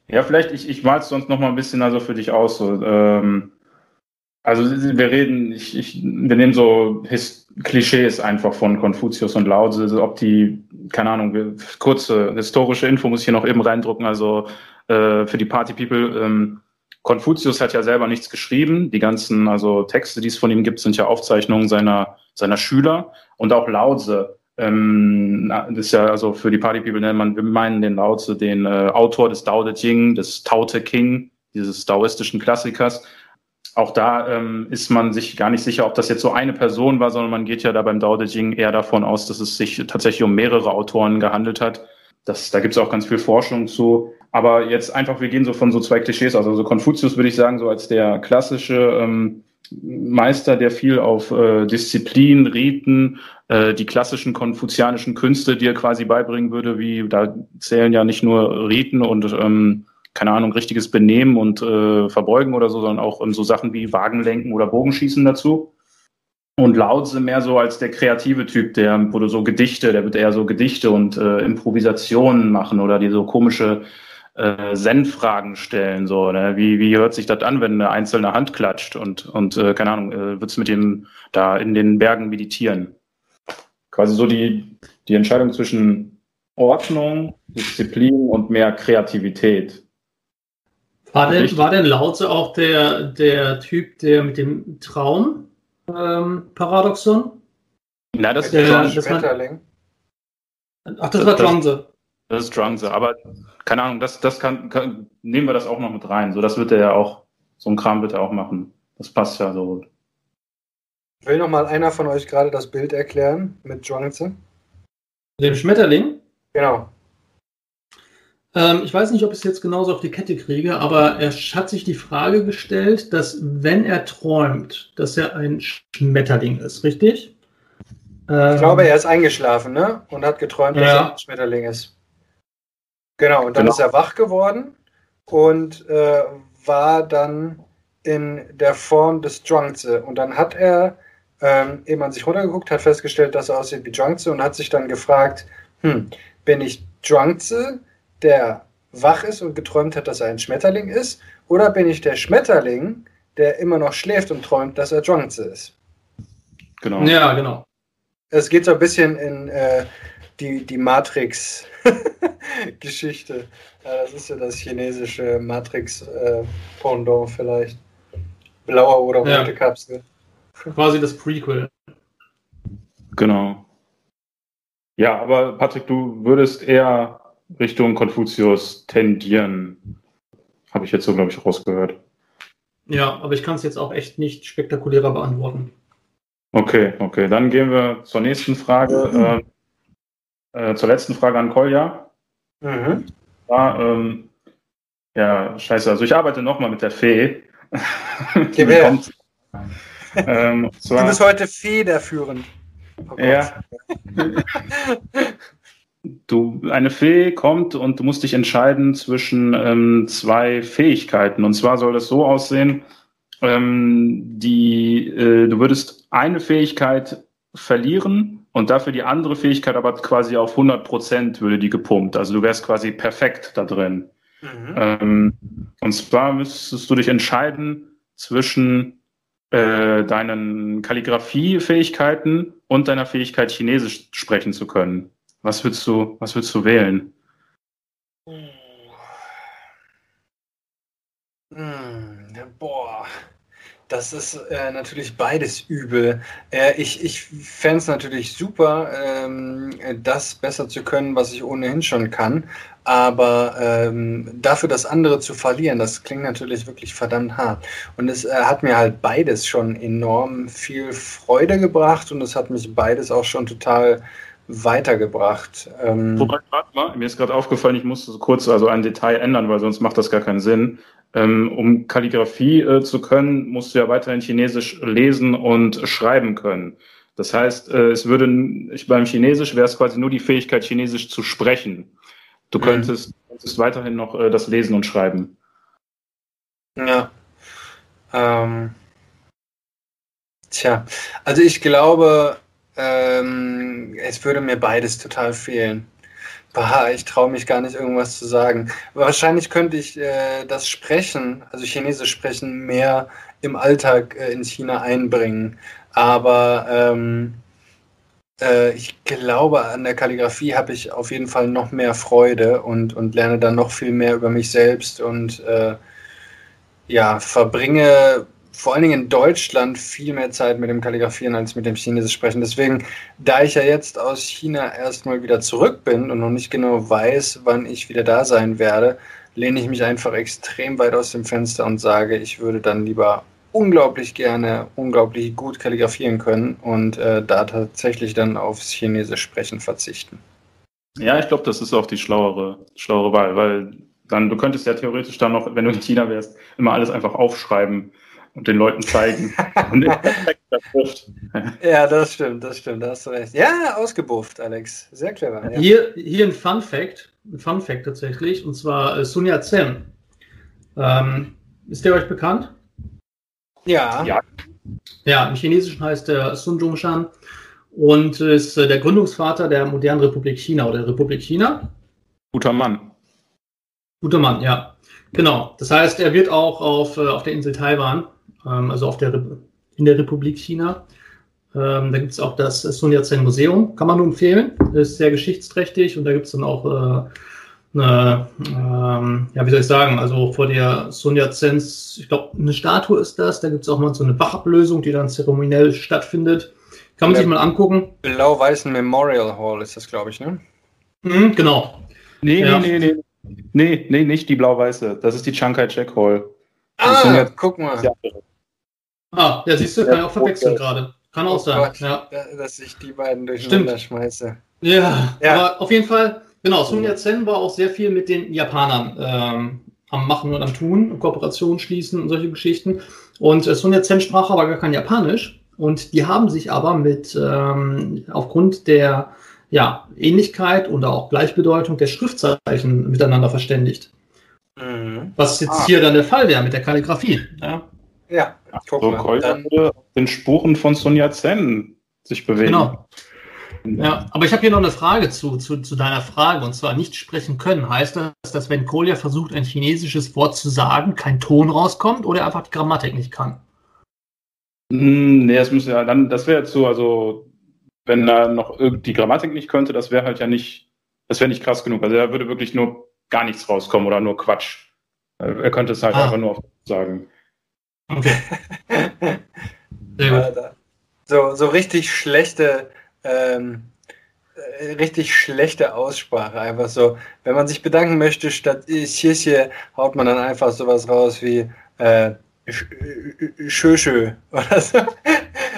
Ja, vielleicht, ich, ich mal es sonst noch mal ein bisschen also für dich aus. So, ähm, also wir reden, ich, ich, wir nehmen so His Klischees einfach von Konfuzius und Lao Tse, ob die, keine Ahnung, kurze historische Info muss ich hier noch eben reindrucken, also äh, für die Party People, ähm, Konfuzius hat ja selber nichts geschrieben. Die ganzen also Texte, die es von ihm gibt, sind ja Aufzeichnungen seiner, seiner Schüler. Und auch Lao Tse, ähm, das ist ja also für die Party People nennt man, wir meinen den Lao Tse, den äh, Autor des Tao Te Ching, des Tao Te King, dieses daoistischen Klassikers auch da ähm, ist man sich gar nicht sicher, ob das jetzt so eine Person war, sondern man geht ja da beim Dao De Jing eher davon aus, dass es sich tatsächlich um mehrere Autoren gehandelt hat. Das, da gibt es auch ganz viel Forschung zu. Aber jetzt einfach, wir gehen so von so zwei Klischees aus. Also Konfuzius würde ich sagen, so als der klassische ähm, Meister, der viel auf äh, Disziplin, Riten, äh, die klassischen konfuzianischen Künste, die er quasi beibringen würde, wie da zählen ja nicht nur Riten und ähm, keine Ahnung, richtiges Benehmen und äh, Verbeugen oder so, sondern auch um, so Sachen wie Wagenlenken oder Bogenschießen dazu. Und Lautse mehr so als der kreative Typ, der, du so Gedichte, der wird eher so Gedichte und äh, Improvisationen machen oder die so komische äh, Zen-Fragen stellen, so, ne? wie, wie hört sich das an, wenn eine einzelne Hand klatscht und, und äh, keine Ahnung, äh, wird's mit dem da in den Bergen meditieren? Quasi so die, die Entscheidung zwischen Ordnung, Disziplin und mehr Kreativität. War denn, war denn Lautze auch der, der Typ, der mit dem Traum-Paradoxon? Ähm, Na, das ist John Schmetterling. Ach, das, das war Zhuangzi. Das ist Zhuangzi, aber keine Ahnung, das, das kann, kann, nehmen wir das auch noch mit rein. So, das wird er ja auch, so ein Kram wird er auch machen. Das passt ja so gut. Will noch mal einer von euch gerade das Bild erklären mit Zhuangzi? Dem Schmetterling? Genau. Ähm, ich weiß nicht, ob ich es jetzt genauso auf die Kette kriege, aber er hat sich die Frage gestellt, dass wenn er träumt, dass er ein Schmetterling ist, richtig? Ähm, ich glaube, er ist eingeschlafen, ne? Und hat geträumt, dass er ein Schmetterling ist. Genau, und dann genau. ist er wach geworden und äh, war dann in der Form des Zhuangzi. Und dann hat er ähm, eben an sich runtergeguckt, hat festgestellt, dass er aussieht wie Zhuangzi und hat sich dann gefragt, hm, bin ich Zhuangzi? der wach ist und geträumt hat, dass er ein Schmetterling ist? Oder bin ich der Schmetterling, der immer noch schläft und träumt, dass er Zhuangzi ist? Genau. Ja, genau. Es geht so ein bisschen in äh, die, die Matrix-Geschichte. ja, das ist ja das chinesische Matrix-Pendant vielleicht. Blaue oder rote ja. Kapsel. Quasi das Prequel. Genau. Ja, aber Patrick, du würdest eher Richtung Konfuzius tendieren. Habe ich jetzt so, glaube ich, rausgehört. Ja, aber ich kann es jetzt auch echt nicht spektakulärer beantworten. Okay, okay. Dann gehen wir zur nächsten Frage. Äh, äh, zur letzten Frage an Kolja. Mhm. Ja, ähm, ja, scheiße. Also ich arbeite nochmal mit der Fee. Her. ähm, zwar, du bist heute federführend. Oh ja. Du, eine Fee kommt und du musst dich entscheiden zwischen ähm, zwei Fähigkeiten. Und zwar soll das so aussehen, ähm, die, äh, du würdest eine Fähigkeit verlieren, und dafür die andere Fähigkeit aber quasi auf 100 Prozent würde die gepumpt. Also du wärst quasi perfekt da drin. Mhm. Ähm, und zwar müsstest du dich entscheiden zwischen äh, deinen Kalligraphiefähigkeiten und deiner Fähigkeit, Chinesisch sprechen zu können. Was würdest du, was würdest du wählen? Hm, boah, das ist äh, natürlich beides übel. Äh, ich ich fände es natürlich super, ähm, das besser zu können, was ich ohnehin schon kann. Aber ähm, dafür das andere zu verlieren, das klingt natürlich wirklich verdammt hart. Und es äh, hat mir halt beides schon enorm viel Freude gebracht und es hat mich beides auch schon total weitergebracht. Ähm, Wobei, warte mal, mir ist gerade aufgefallen, ich musste so kurz also ein Detail ändern, weil sonst macht das gar keinen Sinn. Ähm, um Kalligrafie äh, zu können, musst du ja weiterhin Chinesisch lesen und schreiben können. Das heißt, äh, es würde, beim Chinesisch wäre es quasi nur die Fähigkeit, Chinesisch zu sprechen. Du mhm. könntest, könntest weiterhin noch äh, das Lesen und Schreiben. Ja. Ähm. Tja, also ich glaube, ähm, es würde mir beides total fehlen. Bah, ich traue mich gar nicht, irgendwas zu sagen. Wahrscheinlich könnte ich äh, das Sprechen, also Chinesisch sprechen, mehr im Alltag äh, in China einbringen. Aber ähm, äh, ich glaube, an der Kalligrafie habe ich auf jeden Fall noch mehr Freude und, und lerne dann noch viel mehr über mich selbst und äh, ja, verbringe vor allen Dingen in Deutschland viel mehr Zeit mit dem Kalligrafieren als mit dem Chinesisch sprechen. Deswegen, da ich ja jetzt aus China erstmal wieder zurück bin und noch nicht genau weiß, wann ich wieder da sein werde, lehne ich mich einfach extrem weit aus dem Fenster und sage, ich würde dann lieber unglaublich gerne, unglaublich gut kalligrafieren können und äh, da tatsächlich dann aufs Chinesisch sprechen verzichten. Ja, ich glaube, das ist auch die schlauere, schlauere Wahl, weil dann, du könntest ja theoretisch dann noch, wenn du in China wärst, immer alles einfach aufschreiben und den Leuten zeigen. und das ja, das stimmt, das stimmt, da hast du recht. Ja, ausgebufft, Alex. Sehr clever. Ja. Hier, hier ein Fun Fact, ein Fun Fact tatsächlich, und zwar äh, Sun Yat-sen. Ähm, ist der euch bekannt? Ja. Ja, ja im Chinesischen heißt er Sun Zhongshan und ist äh, der Gründungsvater der modernen Republik China oder der Republik China. Guter Mann. Guter Mann, ja. Genau. Das heißt, er wird auch auf, äh, auf der Insel Taiwan ähm, also auf der, in der Republik China. Ähm, da gibt es auch das Sun Yat-sen Museum, kann man nur empfehlen, ist sehr geschichtsträchtig und da gibt es dann auch äh, eine, ähm, ja, wie soll ich sagen, also vor der Sun Yat-sens, ich glaube, eine Statue ist das, da gibt es auch mal so eine Bachablösung, die dann zeremoniell stattfindet. Kann man der sich mal angucken. Blau-weißen Memorial Hall ist das, glaube ich, ne? Mhm, genau. Nee, ja. nee, nee, nee. Nee, nee, nicht die blau-weiße. Das ist die Chiang Kai-shek Hall. Ah, guck mal. Ah, ja, siehst du, kann ich auch verwechseln gerade. Kann auch oh sein. Gott, ja. Dass ich die beiden durcheinander schmeiße. Ja, ja, aber auf jeden Fall, genau, Sun Yat-sen war auch sehr viel mit den Japanern ähm, am Machen und am Tun, Kooperationen schließen und solche Geschichten. Und äh, Sun Yat-sen sprach aber gar kein Japanisch. Und die haben sich aber mit, ähm, aufgrund der ja, Ähnlichkeit und auch Gleichbedeutung der Schriftzeichen miteinander verständigt. Mhm. Was jetzt ah. hier dann der Fall wäre mit der Kalligrafie. Ja. Ja, guck so mal. Dann, den Spuren von Sun Yat-sen sich bewegen. Genau. Ja, aber ich habe hier noch eine Frage zu, zu, zu deiner Frage, und zwar nicht sprechen können. Heißt das, dass wenn Kolja versucht, ein chinesisches Wort zu sagen, kein Ton rauskommt oder einfach die Grammatik nicht kann? Hm, nee, das müsste ja dann, das wäre jetzt so, also wenn er noch die Grammatik nicht könnte, das wäre halt ja nicht, das wäre nicht krass genug. Also er würde wirklich nur gar nichts rauskommen oder nur Quatsch. Er könnte es halt ah. einfach nur auf sagen. Okay. so, so richtig schlechte, ähm, äh, richtig schlechte Aussprache. Einfach so, wenn man sich bedanken möchte, statt Tschirche haut man dann einfach sowas raus wie äh, Schöschö oder so.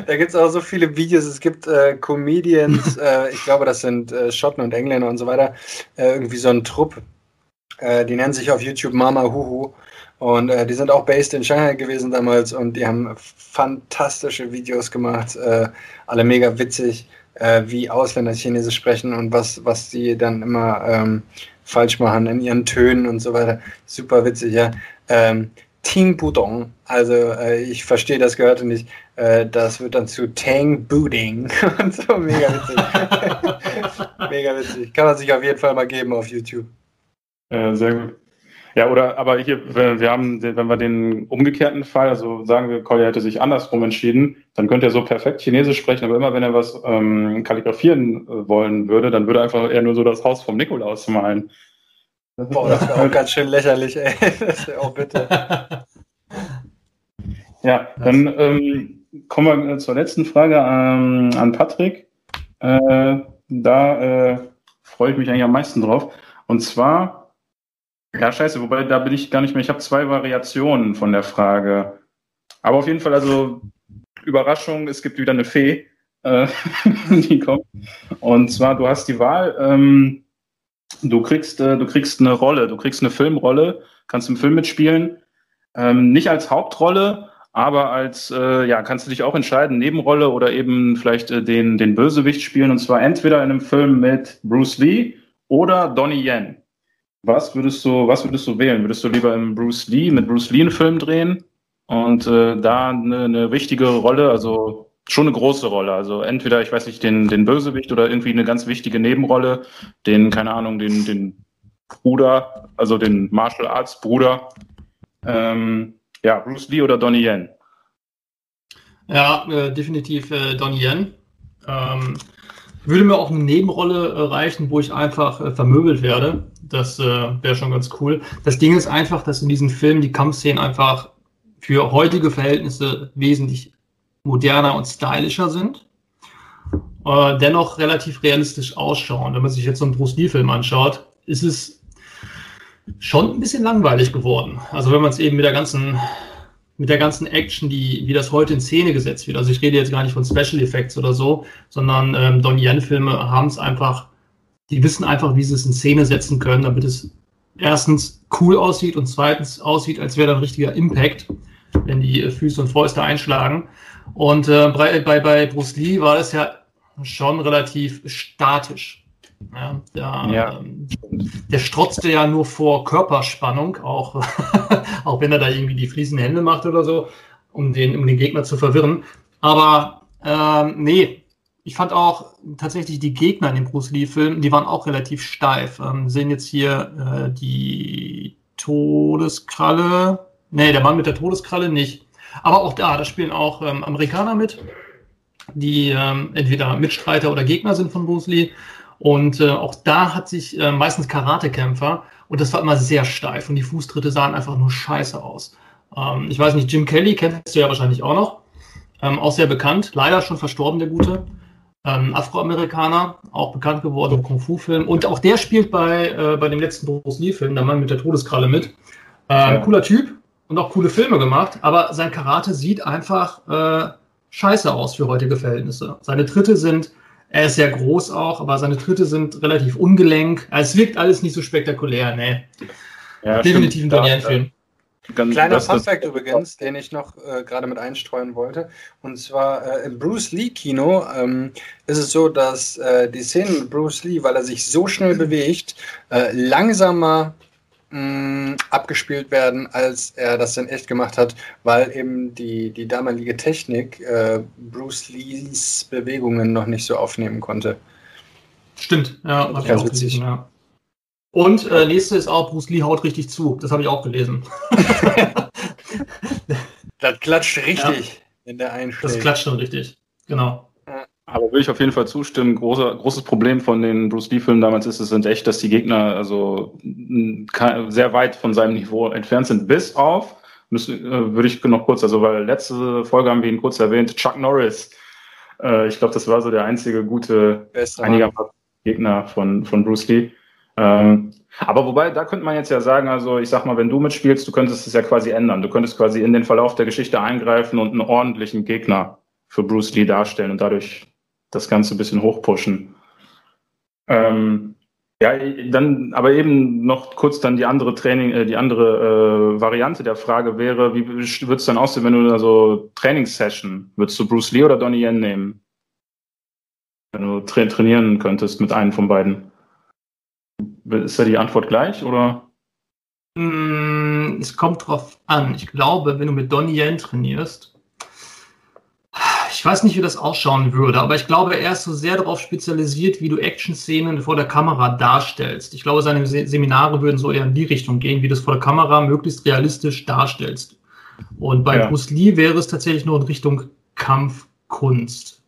Da gibt es auch so viele Videos. Es gibt äh, Comedians, äh, ich glaube, das sind äh, Schotten und Engländer und so weiter. Äh, irgendwie so ein Trupp. Äh, die nennen sich auf YouTube Mama Huhu. Und äh, die sind auch based in Shanghai gewesen damals und die haben fantastische Videos gemacht, äh, alle mega witzig, äh, wie Ausländer Chinesisch sprechen und was, was die dann immer ähm, falsch machen in ihren Tönen und so weiter. Super witzig, ja. Ähm, Ting Budong. Also äh, ich verstehe das gehörte nicht. Äh, das wird dann zu Tang Buding. Und so mega witzig. mega witzig. Kann man sich auf jeden Fall mal geben auf YouTube. Äh, sehr gut. Ja, oder aber hier, wir haben, wenn wir den umgekehrten Fall, also sagen wir, Collier hätte sich andersrum entschieden, dann könnte er so perfekt Chinesisch sprechen, aber immer wenn er was ähm, kalligrafieren äh, wollen würde, dann würde er einfach eher nur so das Haus vom Nikolaus malen. Boah, das wäre auch ganz schön lächerlich, ey. Das wäre auch bitte. ja, dann ähm, kommen wir zur letzten Frage ähm, an Patrick. Äh, da äh, freue ich mich eigentlich am meisten drauf. Und zwar, ja, scheiße, wobei da bin ich gar nicht mehr. Ich habe zwei Variationen von der Frage. Aber auf jeden Fall, also Überraschung, es gibt wieder eine Fee, äh, die kommt. Und zwar, du hast die Wahl, ähm, du kriegst, äh, du kriegst eine Rolle, du kriegst eine Filmrolle, kannst im Film mitspielen, ähm, nicht als Hauptrolle, aber als, äh, ja, kannst du dich auch entscheiden, Nebenrolle oder eben vielleicht äh, den, den Bösewicht spielen, und zwar entweder in einem Film mit Bruce Lee oder Donnie Yen. Was würdest du, was würdest du wählen? Würdest du lieber im Bruce Lee, mit Bruce Lee einen Film drehen und äh, da eine, eine wichtige Rolle, also schon eine große Rolle. Also entweder, ich weiß nicht, den, den Bösewicht oder irgendwie eine ganz wichtige Nebenrolle, den, keine Ahnung, den, den Bruder, also den Martial Arts Bruder. Ähm, ja, Bruce Lee oder Donnie Yen? Ja, äh, definitiv äh, Donnie Yen. Ähm, würde mir auch eine Nebenrolle äh, reichen, wo ich einfach äh, vermöbelt werde. Das äh, wäre schon ganz cool. Das Ding ist einfach, dass in diesen Filmen die Kampfszenen einfach für heutige Verhältnisse wesentlich moderner und stylischer sind, äh, dennoch relativ realistisch ausschauen. Wenn man sich jetzt so einen Bruce Lee-Film anschaut, ist es schon ein bisschen langweilig geworden. Also wenn man es eben mit der ganzen mit der ganzen Action, die, wie das heute in Szene gesetzt wird. Also ich rede jetzt gar nicht von Special Effects oder so, sondern ähm, Don Yen-Filme haben es einfach, die wissen einfach, wie sie es in Szene setzen können, damit es erstens cool aussieht und zweitens aussieht, als wäre da ein richtiger Impact, wenn die äh, Füße und Fäuste einschlagen. Und äh, bei, bei, bei Bruce Lee war das ja schon relativ statisch. Ja, der, ja. Ähm, der strotzte ja nur vor Körperspannung, auch, auch wenn er da irgendwie die fließenden Hände macht oder so, um den, um den Gegner zu verwirren. Aber ähm, nee, ich fand auch tatsächlich die Gegner in dem Bruce Lee-Film, die waren auch relativ steif. Ähm, sehen jetzt hier äh, die Todeskralle. Nee, der Mann mit der Todeskralle nicht. Aber auch da, da spielen auch ähm, Amerikaner mit, die ähm, entweder Mitstreiter oder Gegner sind von Bruce Lee. Und äh, auch da hat sich äh, meistens Karatekämpfer und das war immer sehr steif und die Fußtritte sahen einfach nur scheiße aus. Ähm, ich weiß nicht, Jim Kelly kennst du ja wahrscheinlich auch noch. Ähm, auch sehr bekannt, leider schon verstorben, der Gute. Ähm, Afroamerikaner, auch bekannt geworden im Kung-Fu-Film. Und auch der spielt bei, äh, bei dem letzten Bruce Lee-Film, der Mann mit der Todeskralle mit. Äh, ja. Cooler Typ, und auch coole Filme gemacht, aber sein Karate sieht einfach äh, scheiße aus für heutige Verhältnisse. Seine Tritte sind, er ist sehr groß auch, aber seine Tritte sind relativ ungelenk. Es wirkt alles nicht so spektakulär, ne. Ja, Definitiv ein Daniel-Film. Kleiner Funfact übrigens, den ich noch äh, gerade mit einstreuen wollte. Und zwar äh, im Bruce Lee-Kino ähm, ist es so, dass äh, die Szenen mit Bruce Lee, weil er sich so schnell bewegt, äh, langsamer mh, abgespielt werden, als er das dann echt gemacht hat, weil eben die, die damalige Technik äh, Bruce Lees Bewegungen noch nicht so aufnehmen konnte. Stimmt, ja, ich auch gelesen, ja. Und äh, nächste ist auch, Bruce Lee haut richtig zu. Das habe ich auch gelesen. das klatscht richtig ja. in der Einstellung. Das klatscht schon richtig, genau. Aber will ich auf jeden Fall zustimmen. Großer, großes Problem von den Bruce Lee-Filmen damals ist es sind echt, dass die Gegner also sehr weit von seinem Niveau entfernt sind, bis auf, müssen, äh, würde ich noch kurz, also weil letzte Folge haben wir ihn kurz erwähnt, Chuck Norris. Äh, ich glaube, das war so der einzige gute einigermaßen Gegner von, von Bruce Lee. Ähm, aber wobei, da könnte man jetzt ja sagen, also ich sag mal, wenn du mitspielst, du könntest es ja quasi ändern. Du könntest quasi in den Verlauf der Geschichte eingreifen und einen ordentlichen Gegner für Bruce Lee darstellen und dadurch das Ganze ein bisschen hochpushen. Ähm, ja, dann, aber eben noch kurz dann die andere Training, äh, die andere äh, Variante der Frage wäre, wie würde es dann aussehen, wenn du da so Trainingssession, würdest du Bruce Lee oder Donnie Yen nehmen? Wenn du tra trainieren könntest mit einem von beiden. Ist da die Antwort gleich oder? Mm, es kommt drauf an. Ich glaube, wenn du mit Donnie Yen trainierst, ich weiß nicht, wie das ausschauen würde, aber ich glaube, er ist so sehr darauf spezialisiert, wie du Action-Szenen vor der Kamera darstellst. Ich glaube, seine Seminare würden so eher in die Richtung gehen, wie du es vor der Kamera möglichst realistisch darstellst. Und bei ja. Bruce Lee wäre es tatsächlich nur in Richtung Kampfkunst.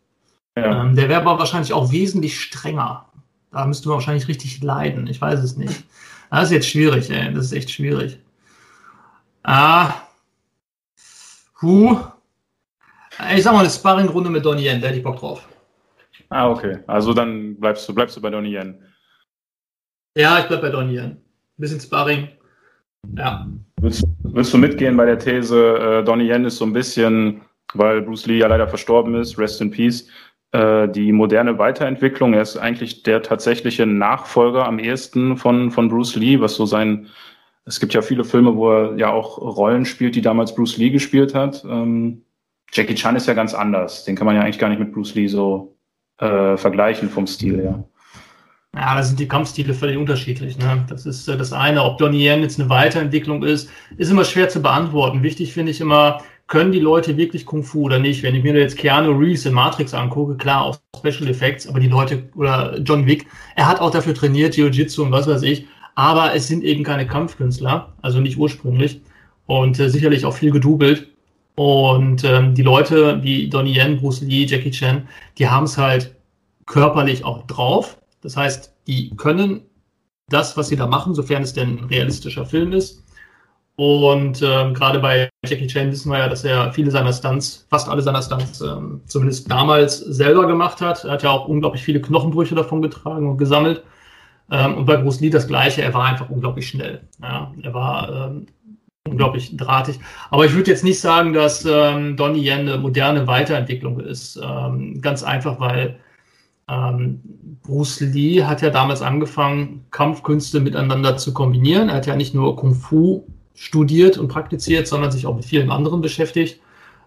Ja. Ähm, der wäre aber wahrscheinlich auch wesentlich strenger. Da müsste man wahrscheinlich richtig leiden. Ich weiß es nicht. Das ist jetzt schwierig, ey. Das ist echt schwierig. Ah. Huh. Ich sag mal eine Sparring-Runde mit Donnie Yen, da hätte ich Bock drauf. Ah, okay. Also dann bleibst du, bleibst du bei Donnie Yen. Ja, ich bleib bei Donnie Yen. Ein bisschen Sparring. Ja. Willst, willst du mitgehen bei der These, äh, Donnie Yen ist so ein bisschen, weil Bruce Lee ja leider verstorben ist, rest in peace, äh, die moderne Weiterentwicklung. Er ist eigentlich der tatsächliche Nachfolger am ehesten von, von Bruce Lee, was so sein, es gibt ja viele Filme, wo er ja auch Rollen spielt, die damals Bruce Lee gespielt hat. Ähm, Jackie Chan ist ja ganz anders. Den kann man ja eigentlich gar nicht mit Bruce Lee so äh, vergleichen vom Stil her. Ja, da sind die Kampfstile völlig unterschiedlich. Ne? Das ist äh, das eine. Ob Donnie Yen jetzt eine Weiterentwicklung ist, ist immer schwer zu beantworten. Wichtig finde ich immer, können die Leute wirklich Kung Fu oder nicht? Wenn ich mir jetzt Keanu Reeves in Matrix angucke, klar, auch Special Effects, aber die Leute, oder John Wick, er hat auch dafür trainiert, Jiu-Jitsu und was weiß ich, aber es sind eben keine Kampfkünstler, also nicht ursprünglich und äh, sicherlich auch viel gedoubelt. Und ähm, die Leute wie Donnie Yen, Bruce Lee, Jackie Chan, die haben es halt körperlich auch drauf. Das heißt, die können das, was sie da machen, sofern es denn ein realistischer Film ist. Und ähm, gerade bei Jackie Chan wissen wir ja, dass er viele seiner Stunts, fast alle seiner Stunts, ähm, zumindest damals selber gemacht hat. Er hat ja auch unglaublich viele Knochenbrüche davon getragen und gesammelt. Ähm, und bei Bruce Lee das Gleiche, er war einfach unglaublich schnell. Ja, er war ähm, unglaublich drahtig. Aber ich würde jetzt nicht sagen, dass ähm, Donnie Yen eine moderne Weiterentwicklung ist. Ähm, ganz einfach, weil ähm, Bruce Lee hat ja damals angefangen, Kampfkünste miteinander zu kombinieren. Er hat ja nicht nur Kung Fu studiert und praktiziert, sondern sich auch mit vielen anderen beschäftigt.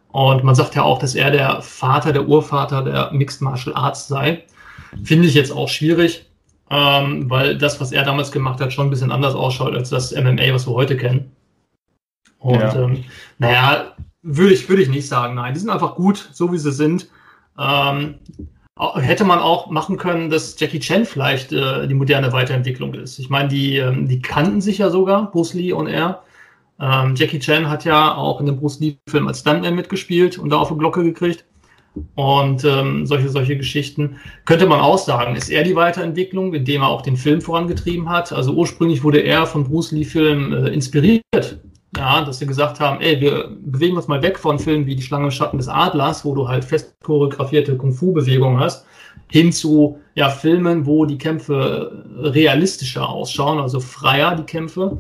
Und man sagt ja auch, dass er der Vater, der Urvater der Mixed Martial Arts sei. Finde ich jetzt auch schwierig, ähm, weil das, was er damals gemacht hat, schon ein bisschen anders ausschaut als das MMA, was wir heute kennen. Und ja. ähm, naja, würde ich, würde ich nicht sagen. Nein, die sind einfach gut, so wie sie sind. Ähm, hätte man auch machen können, dass Jackie Chan vielleicht äh, die moderne Weiterentwicklung ist. Ich meine, die, ähm, die kannten sich ja sogar, Bruce Lee und er. Ähm, Jackie Chan hat ja auch in dem Bruce Lee-Film als Stuntman mitgespielt und da auf eine Glocke gekriegt. Und ähm, solche, solche Geschichten könnte man auch sagen. Ist er die Weiterentwicklung, indem er auch den Film vorangetrieben hat? Also ursprünglich wurde er von Bruce Lee-Filmen äh, inspiriert ja, dass sie gesagt haben, ey, wir bewegen uns mal weg von Filmen wie Die Schlange im Schatten des Adlers, wo du halt fest choreografierte Kung-Fu-Bewegungen hast, hin zu ja, Filmen, wo die Kämpfe realistischer ausschauen, also freier die Kämpfe.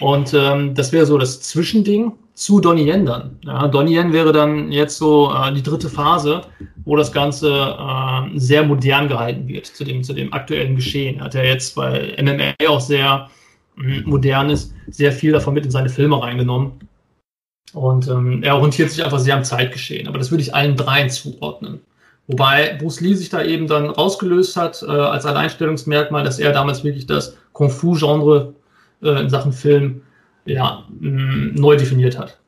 Und ähm, das wäre so das Zwischending zu Donnie Yen dann. Ja, Donnie Yen wäre dann jetzt so äh, die dritte Phase, wo das Ganze äh, sehr modern gehalten wird zu dem, zu dem aktuellen Geschehen. Hat er jetzt bei MMA auch sehr Modernes sehr viel davon mit in seine Filme reingenommen. Und ähm, er orientiert sich einfach sehr am Zeitgeschehen. Aber das würde ich allen dreien zuordnen. Wobei Bruce Lee sich da eben dann rausgelöst hat äh, als Alleinstellungsmerkmal, dass er damals wirklich das Kung-Fu-Genre äh, in Sachen Film ja, mh, neu definiert hat.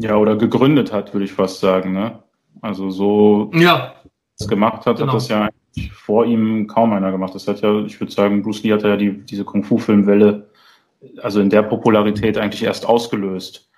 Ja, oder gegründet hat, würde ich fast sagen. Ne? Also so ja. es gemacht hat, genau. hat das ja vor ihm kaum einer gemacht. Das hat ja, ich würde sagen, Bruce Lee hat ja die, diese Kung-Fu-Filmwelle also in der Popularität eigentlich erst ausgelöst.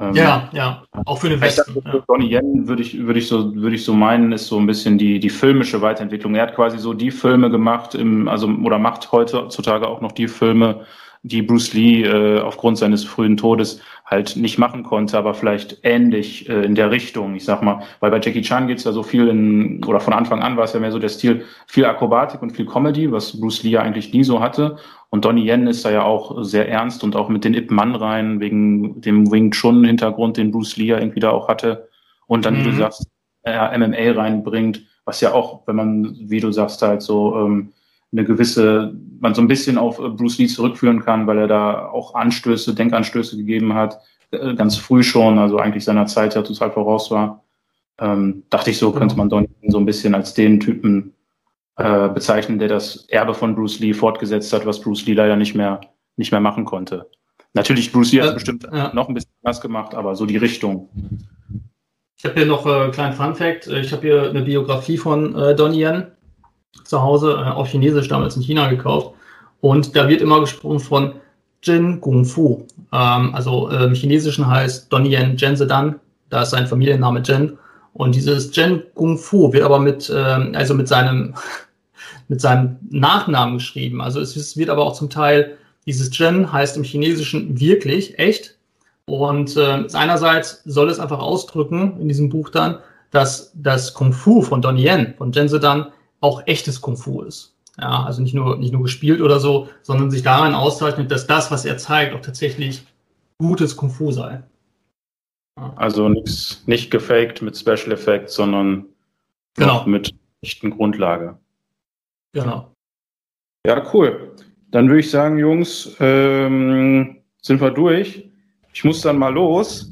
Ähm, ja, ja, auch für den Westen. Für Donnie Yen würde ich, würde ich so, würde ich so meinen, ist so ein bisschen die, die filmische Weiterentwicklung. Er hat quasi so die Filme gemacht im, also, oder macht heutzutage auch noch die Filme, die Bruce Lee äh, aufgrund seines frühen Todes halt nicht machen konnte, aber vielleicht ähnlich äh, in der Richtung, ich sag mal, weil bei Jackie Chan geht's ja so viel in, oder von Anfang an war es ja mehr so der Stil, viel Akrobatik und viel Comedy, was Bruce Lee ja eigentlich nie so hatte. Und Donnie Yen ist da ja auch sehr ernst und auch mit den Ip Man rein, wegen dem Wing Chun-Hintergrund, den Bruce Lee ja irgendwie da auch hatte. Und dann, mhm. wie du mhm. sagst, äh, MMA reinbringt, was ja auch, wenn man, wie du sagst, halt so ähm, eine gewisse, man so ein bisschen auf äh, Bruce Lee zurückführen kann, weil er da auch Anstöße, Denkanstöße gegeben hat, äh, ganz früh schon, also eigentlich seiner Zeit ja total voraus war. Ähm, dachte ich so, genau. könnte man Donnie so ein bisschen als den Typen äh, bezeichnen, der das Erbe von Bruce Lee fortgesetzt hat, was Bruce Lee leider nicht mehr, nicht mehr machen konnte. Natürlich, Bruce Lee hat es bestimmt ja. noch ein bisschen anders gemacht, aber so die Richtung. Ich habe hier noch einen äh, kleinen Fun Fact. Ich habe hier eine Biografie von äh, Donnie Yen zu Hause, äh, auf Chinesisch damals in China gekauft. Und da wird immer gesprochen von Jin Kung Fu. Ähm, also äh, im Chinesischen heißt Donnie Yen Jen Sedan. Da ist sein Familienname Jen. Und dieses Jen Kung Fu wird aber mit, ähm, also mit seinem, mit seinem Nachnamen geschrieben. Also es wird aber auch zum Teil, dieses Jen heißt im Chinesischen wirklich, echt. Und äh, einerseits soll es einfach ausdrücken in diesem Buch dann, dass das Kung Fu von Donnie Yen, von Jen Sedan, auch echtes Kung Fu ist. Ja, also nicht nur, nicht nur gespielt oder so, sondern sich daran auszeichnet, dass das, was er zeigt, auch tatsächlich gutes Kung Fu sei. Ja. Also nichts, nicht gefaked mit Special Effects, sondern genau. mit echten Grundlage. Genau. Ja, cool. Dann würde ich sagen, Jungs, ähm, sind wir durch. Ich muss dann mal los.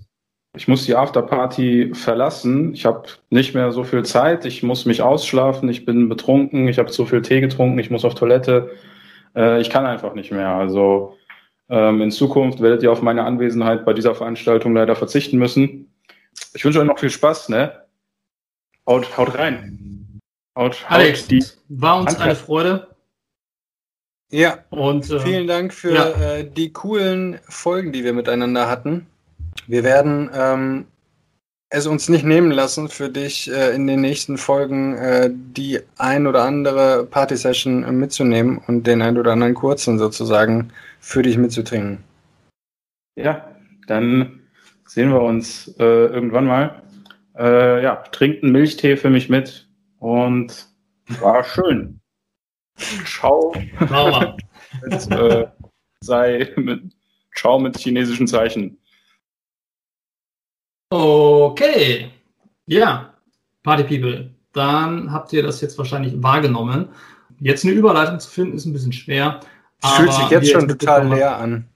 Ich muss die Afterparty verlassen. Ich habe nicht mehr so viel Zeit. Ich muss mich ausschlafen. Ich bin betrunken. Ich habe zu viel Tee getrunken. Ich muss auf Toilette. Äh, ich kann einfach nicht mehr. Also ähm, in Zukunft werdet ihr auf meine Anwesenheit bei dieser Veranstaltung leider verzichten müssen. Ich wünsche euch noch viel Spaß. Ne? Haut, haut rein. Haut, Alex, haut die war uns Handkraft. eine Freude. Ja, und äh, vielen Dank für ja. äh, die coolen Folgen, die wir miteinander hatten. Wir werden ähm, es uns nicht nehmen lassen, für dich äh, in den nächsten Folgen äh, die ein oder andere Party-Session äh, mitzunehmen und den ein oder anderen kurzen sozusagen für dich mitzutrinken. Ja, dann sehen wir uns äh, irgendwann mal. Äh, ja, trinkt einen Milchtee für mich mit und war schön. Ciao. mit, äh, sei mit, ciao mit chinesischen Zeichen. Okay. Ja, Party People. Dann habt ihr das jetzt wahrscheinlich wahrgenommen. Jetzt eine Überleitung zu finden, ist ein bisschen schwer. Es fühlt sich jetzt schon total leer an.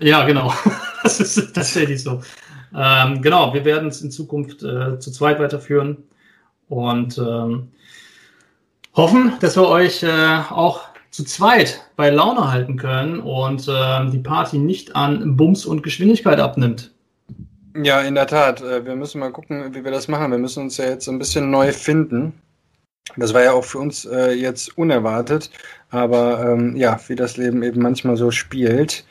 Ja, genau. das ist tatsächlich so. Ähm, genau, wir werden es in Zukunft äh, zu zweit weiterführen und ähm, hoffen, dass wir euch äh, auch zu zweit bei Laune halten können und äh, die Party nicht an Bums und Geschwindigkeit abnimmt. Ja, in der Tat. Äh, wir müssen mal gucken, wie wir das machen. Wir müssen uns ja jetzt ein bisschen neu finden. Das war ja auch für uns äh, jetzt unerwartet, aber ähm, ja, wie das Leben eben manchmal so spielt.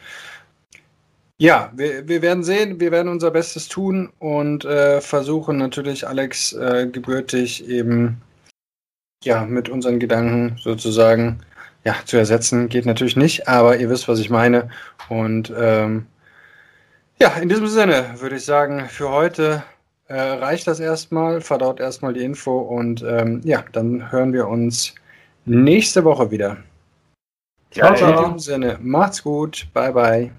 Ja, wir, wir werden sehen, wir werden unser Bestes tun und äh, versuchen natürlich Alex äh, gebürtig eben ja mit unseren Gedanken sozusagen ja zu ersetzen. Geht natürlich nicht, aber ihr wisst, was ich meine. Und ähm, ja, in diesem Sinne würde ich sagen, für heute äh, reicht das erstmal, verdaut erstmal die Info und ähm, ja, dann hören wir uns nächste Woche wieder. Ciao, ciao. In diesem Sinne, macht's gut, bye bye.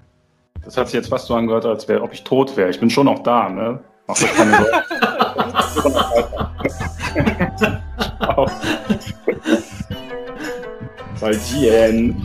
Das hat sich jetzt fast so angehört, als wäre, ob ich tot wäre. Ich bin schon noch da, ne? Mach dir keine Sorgen. Ciao. 再见。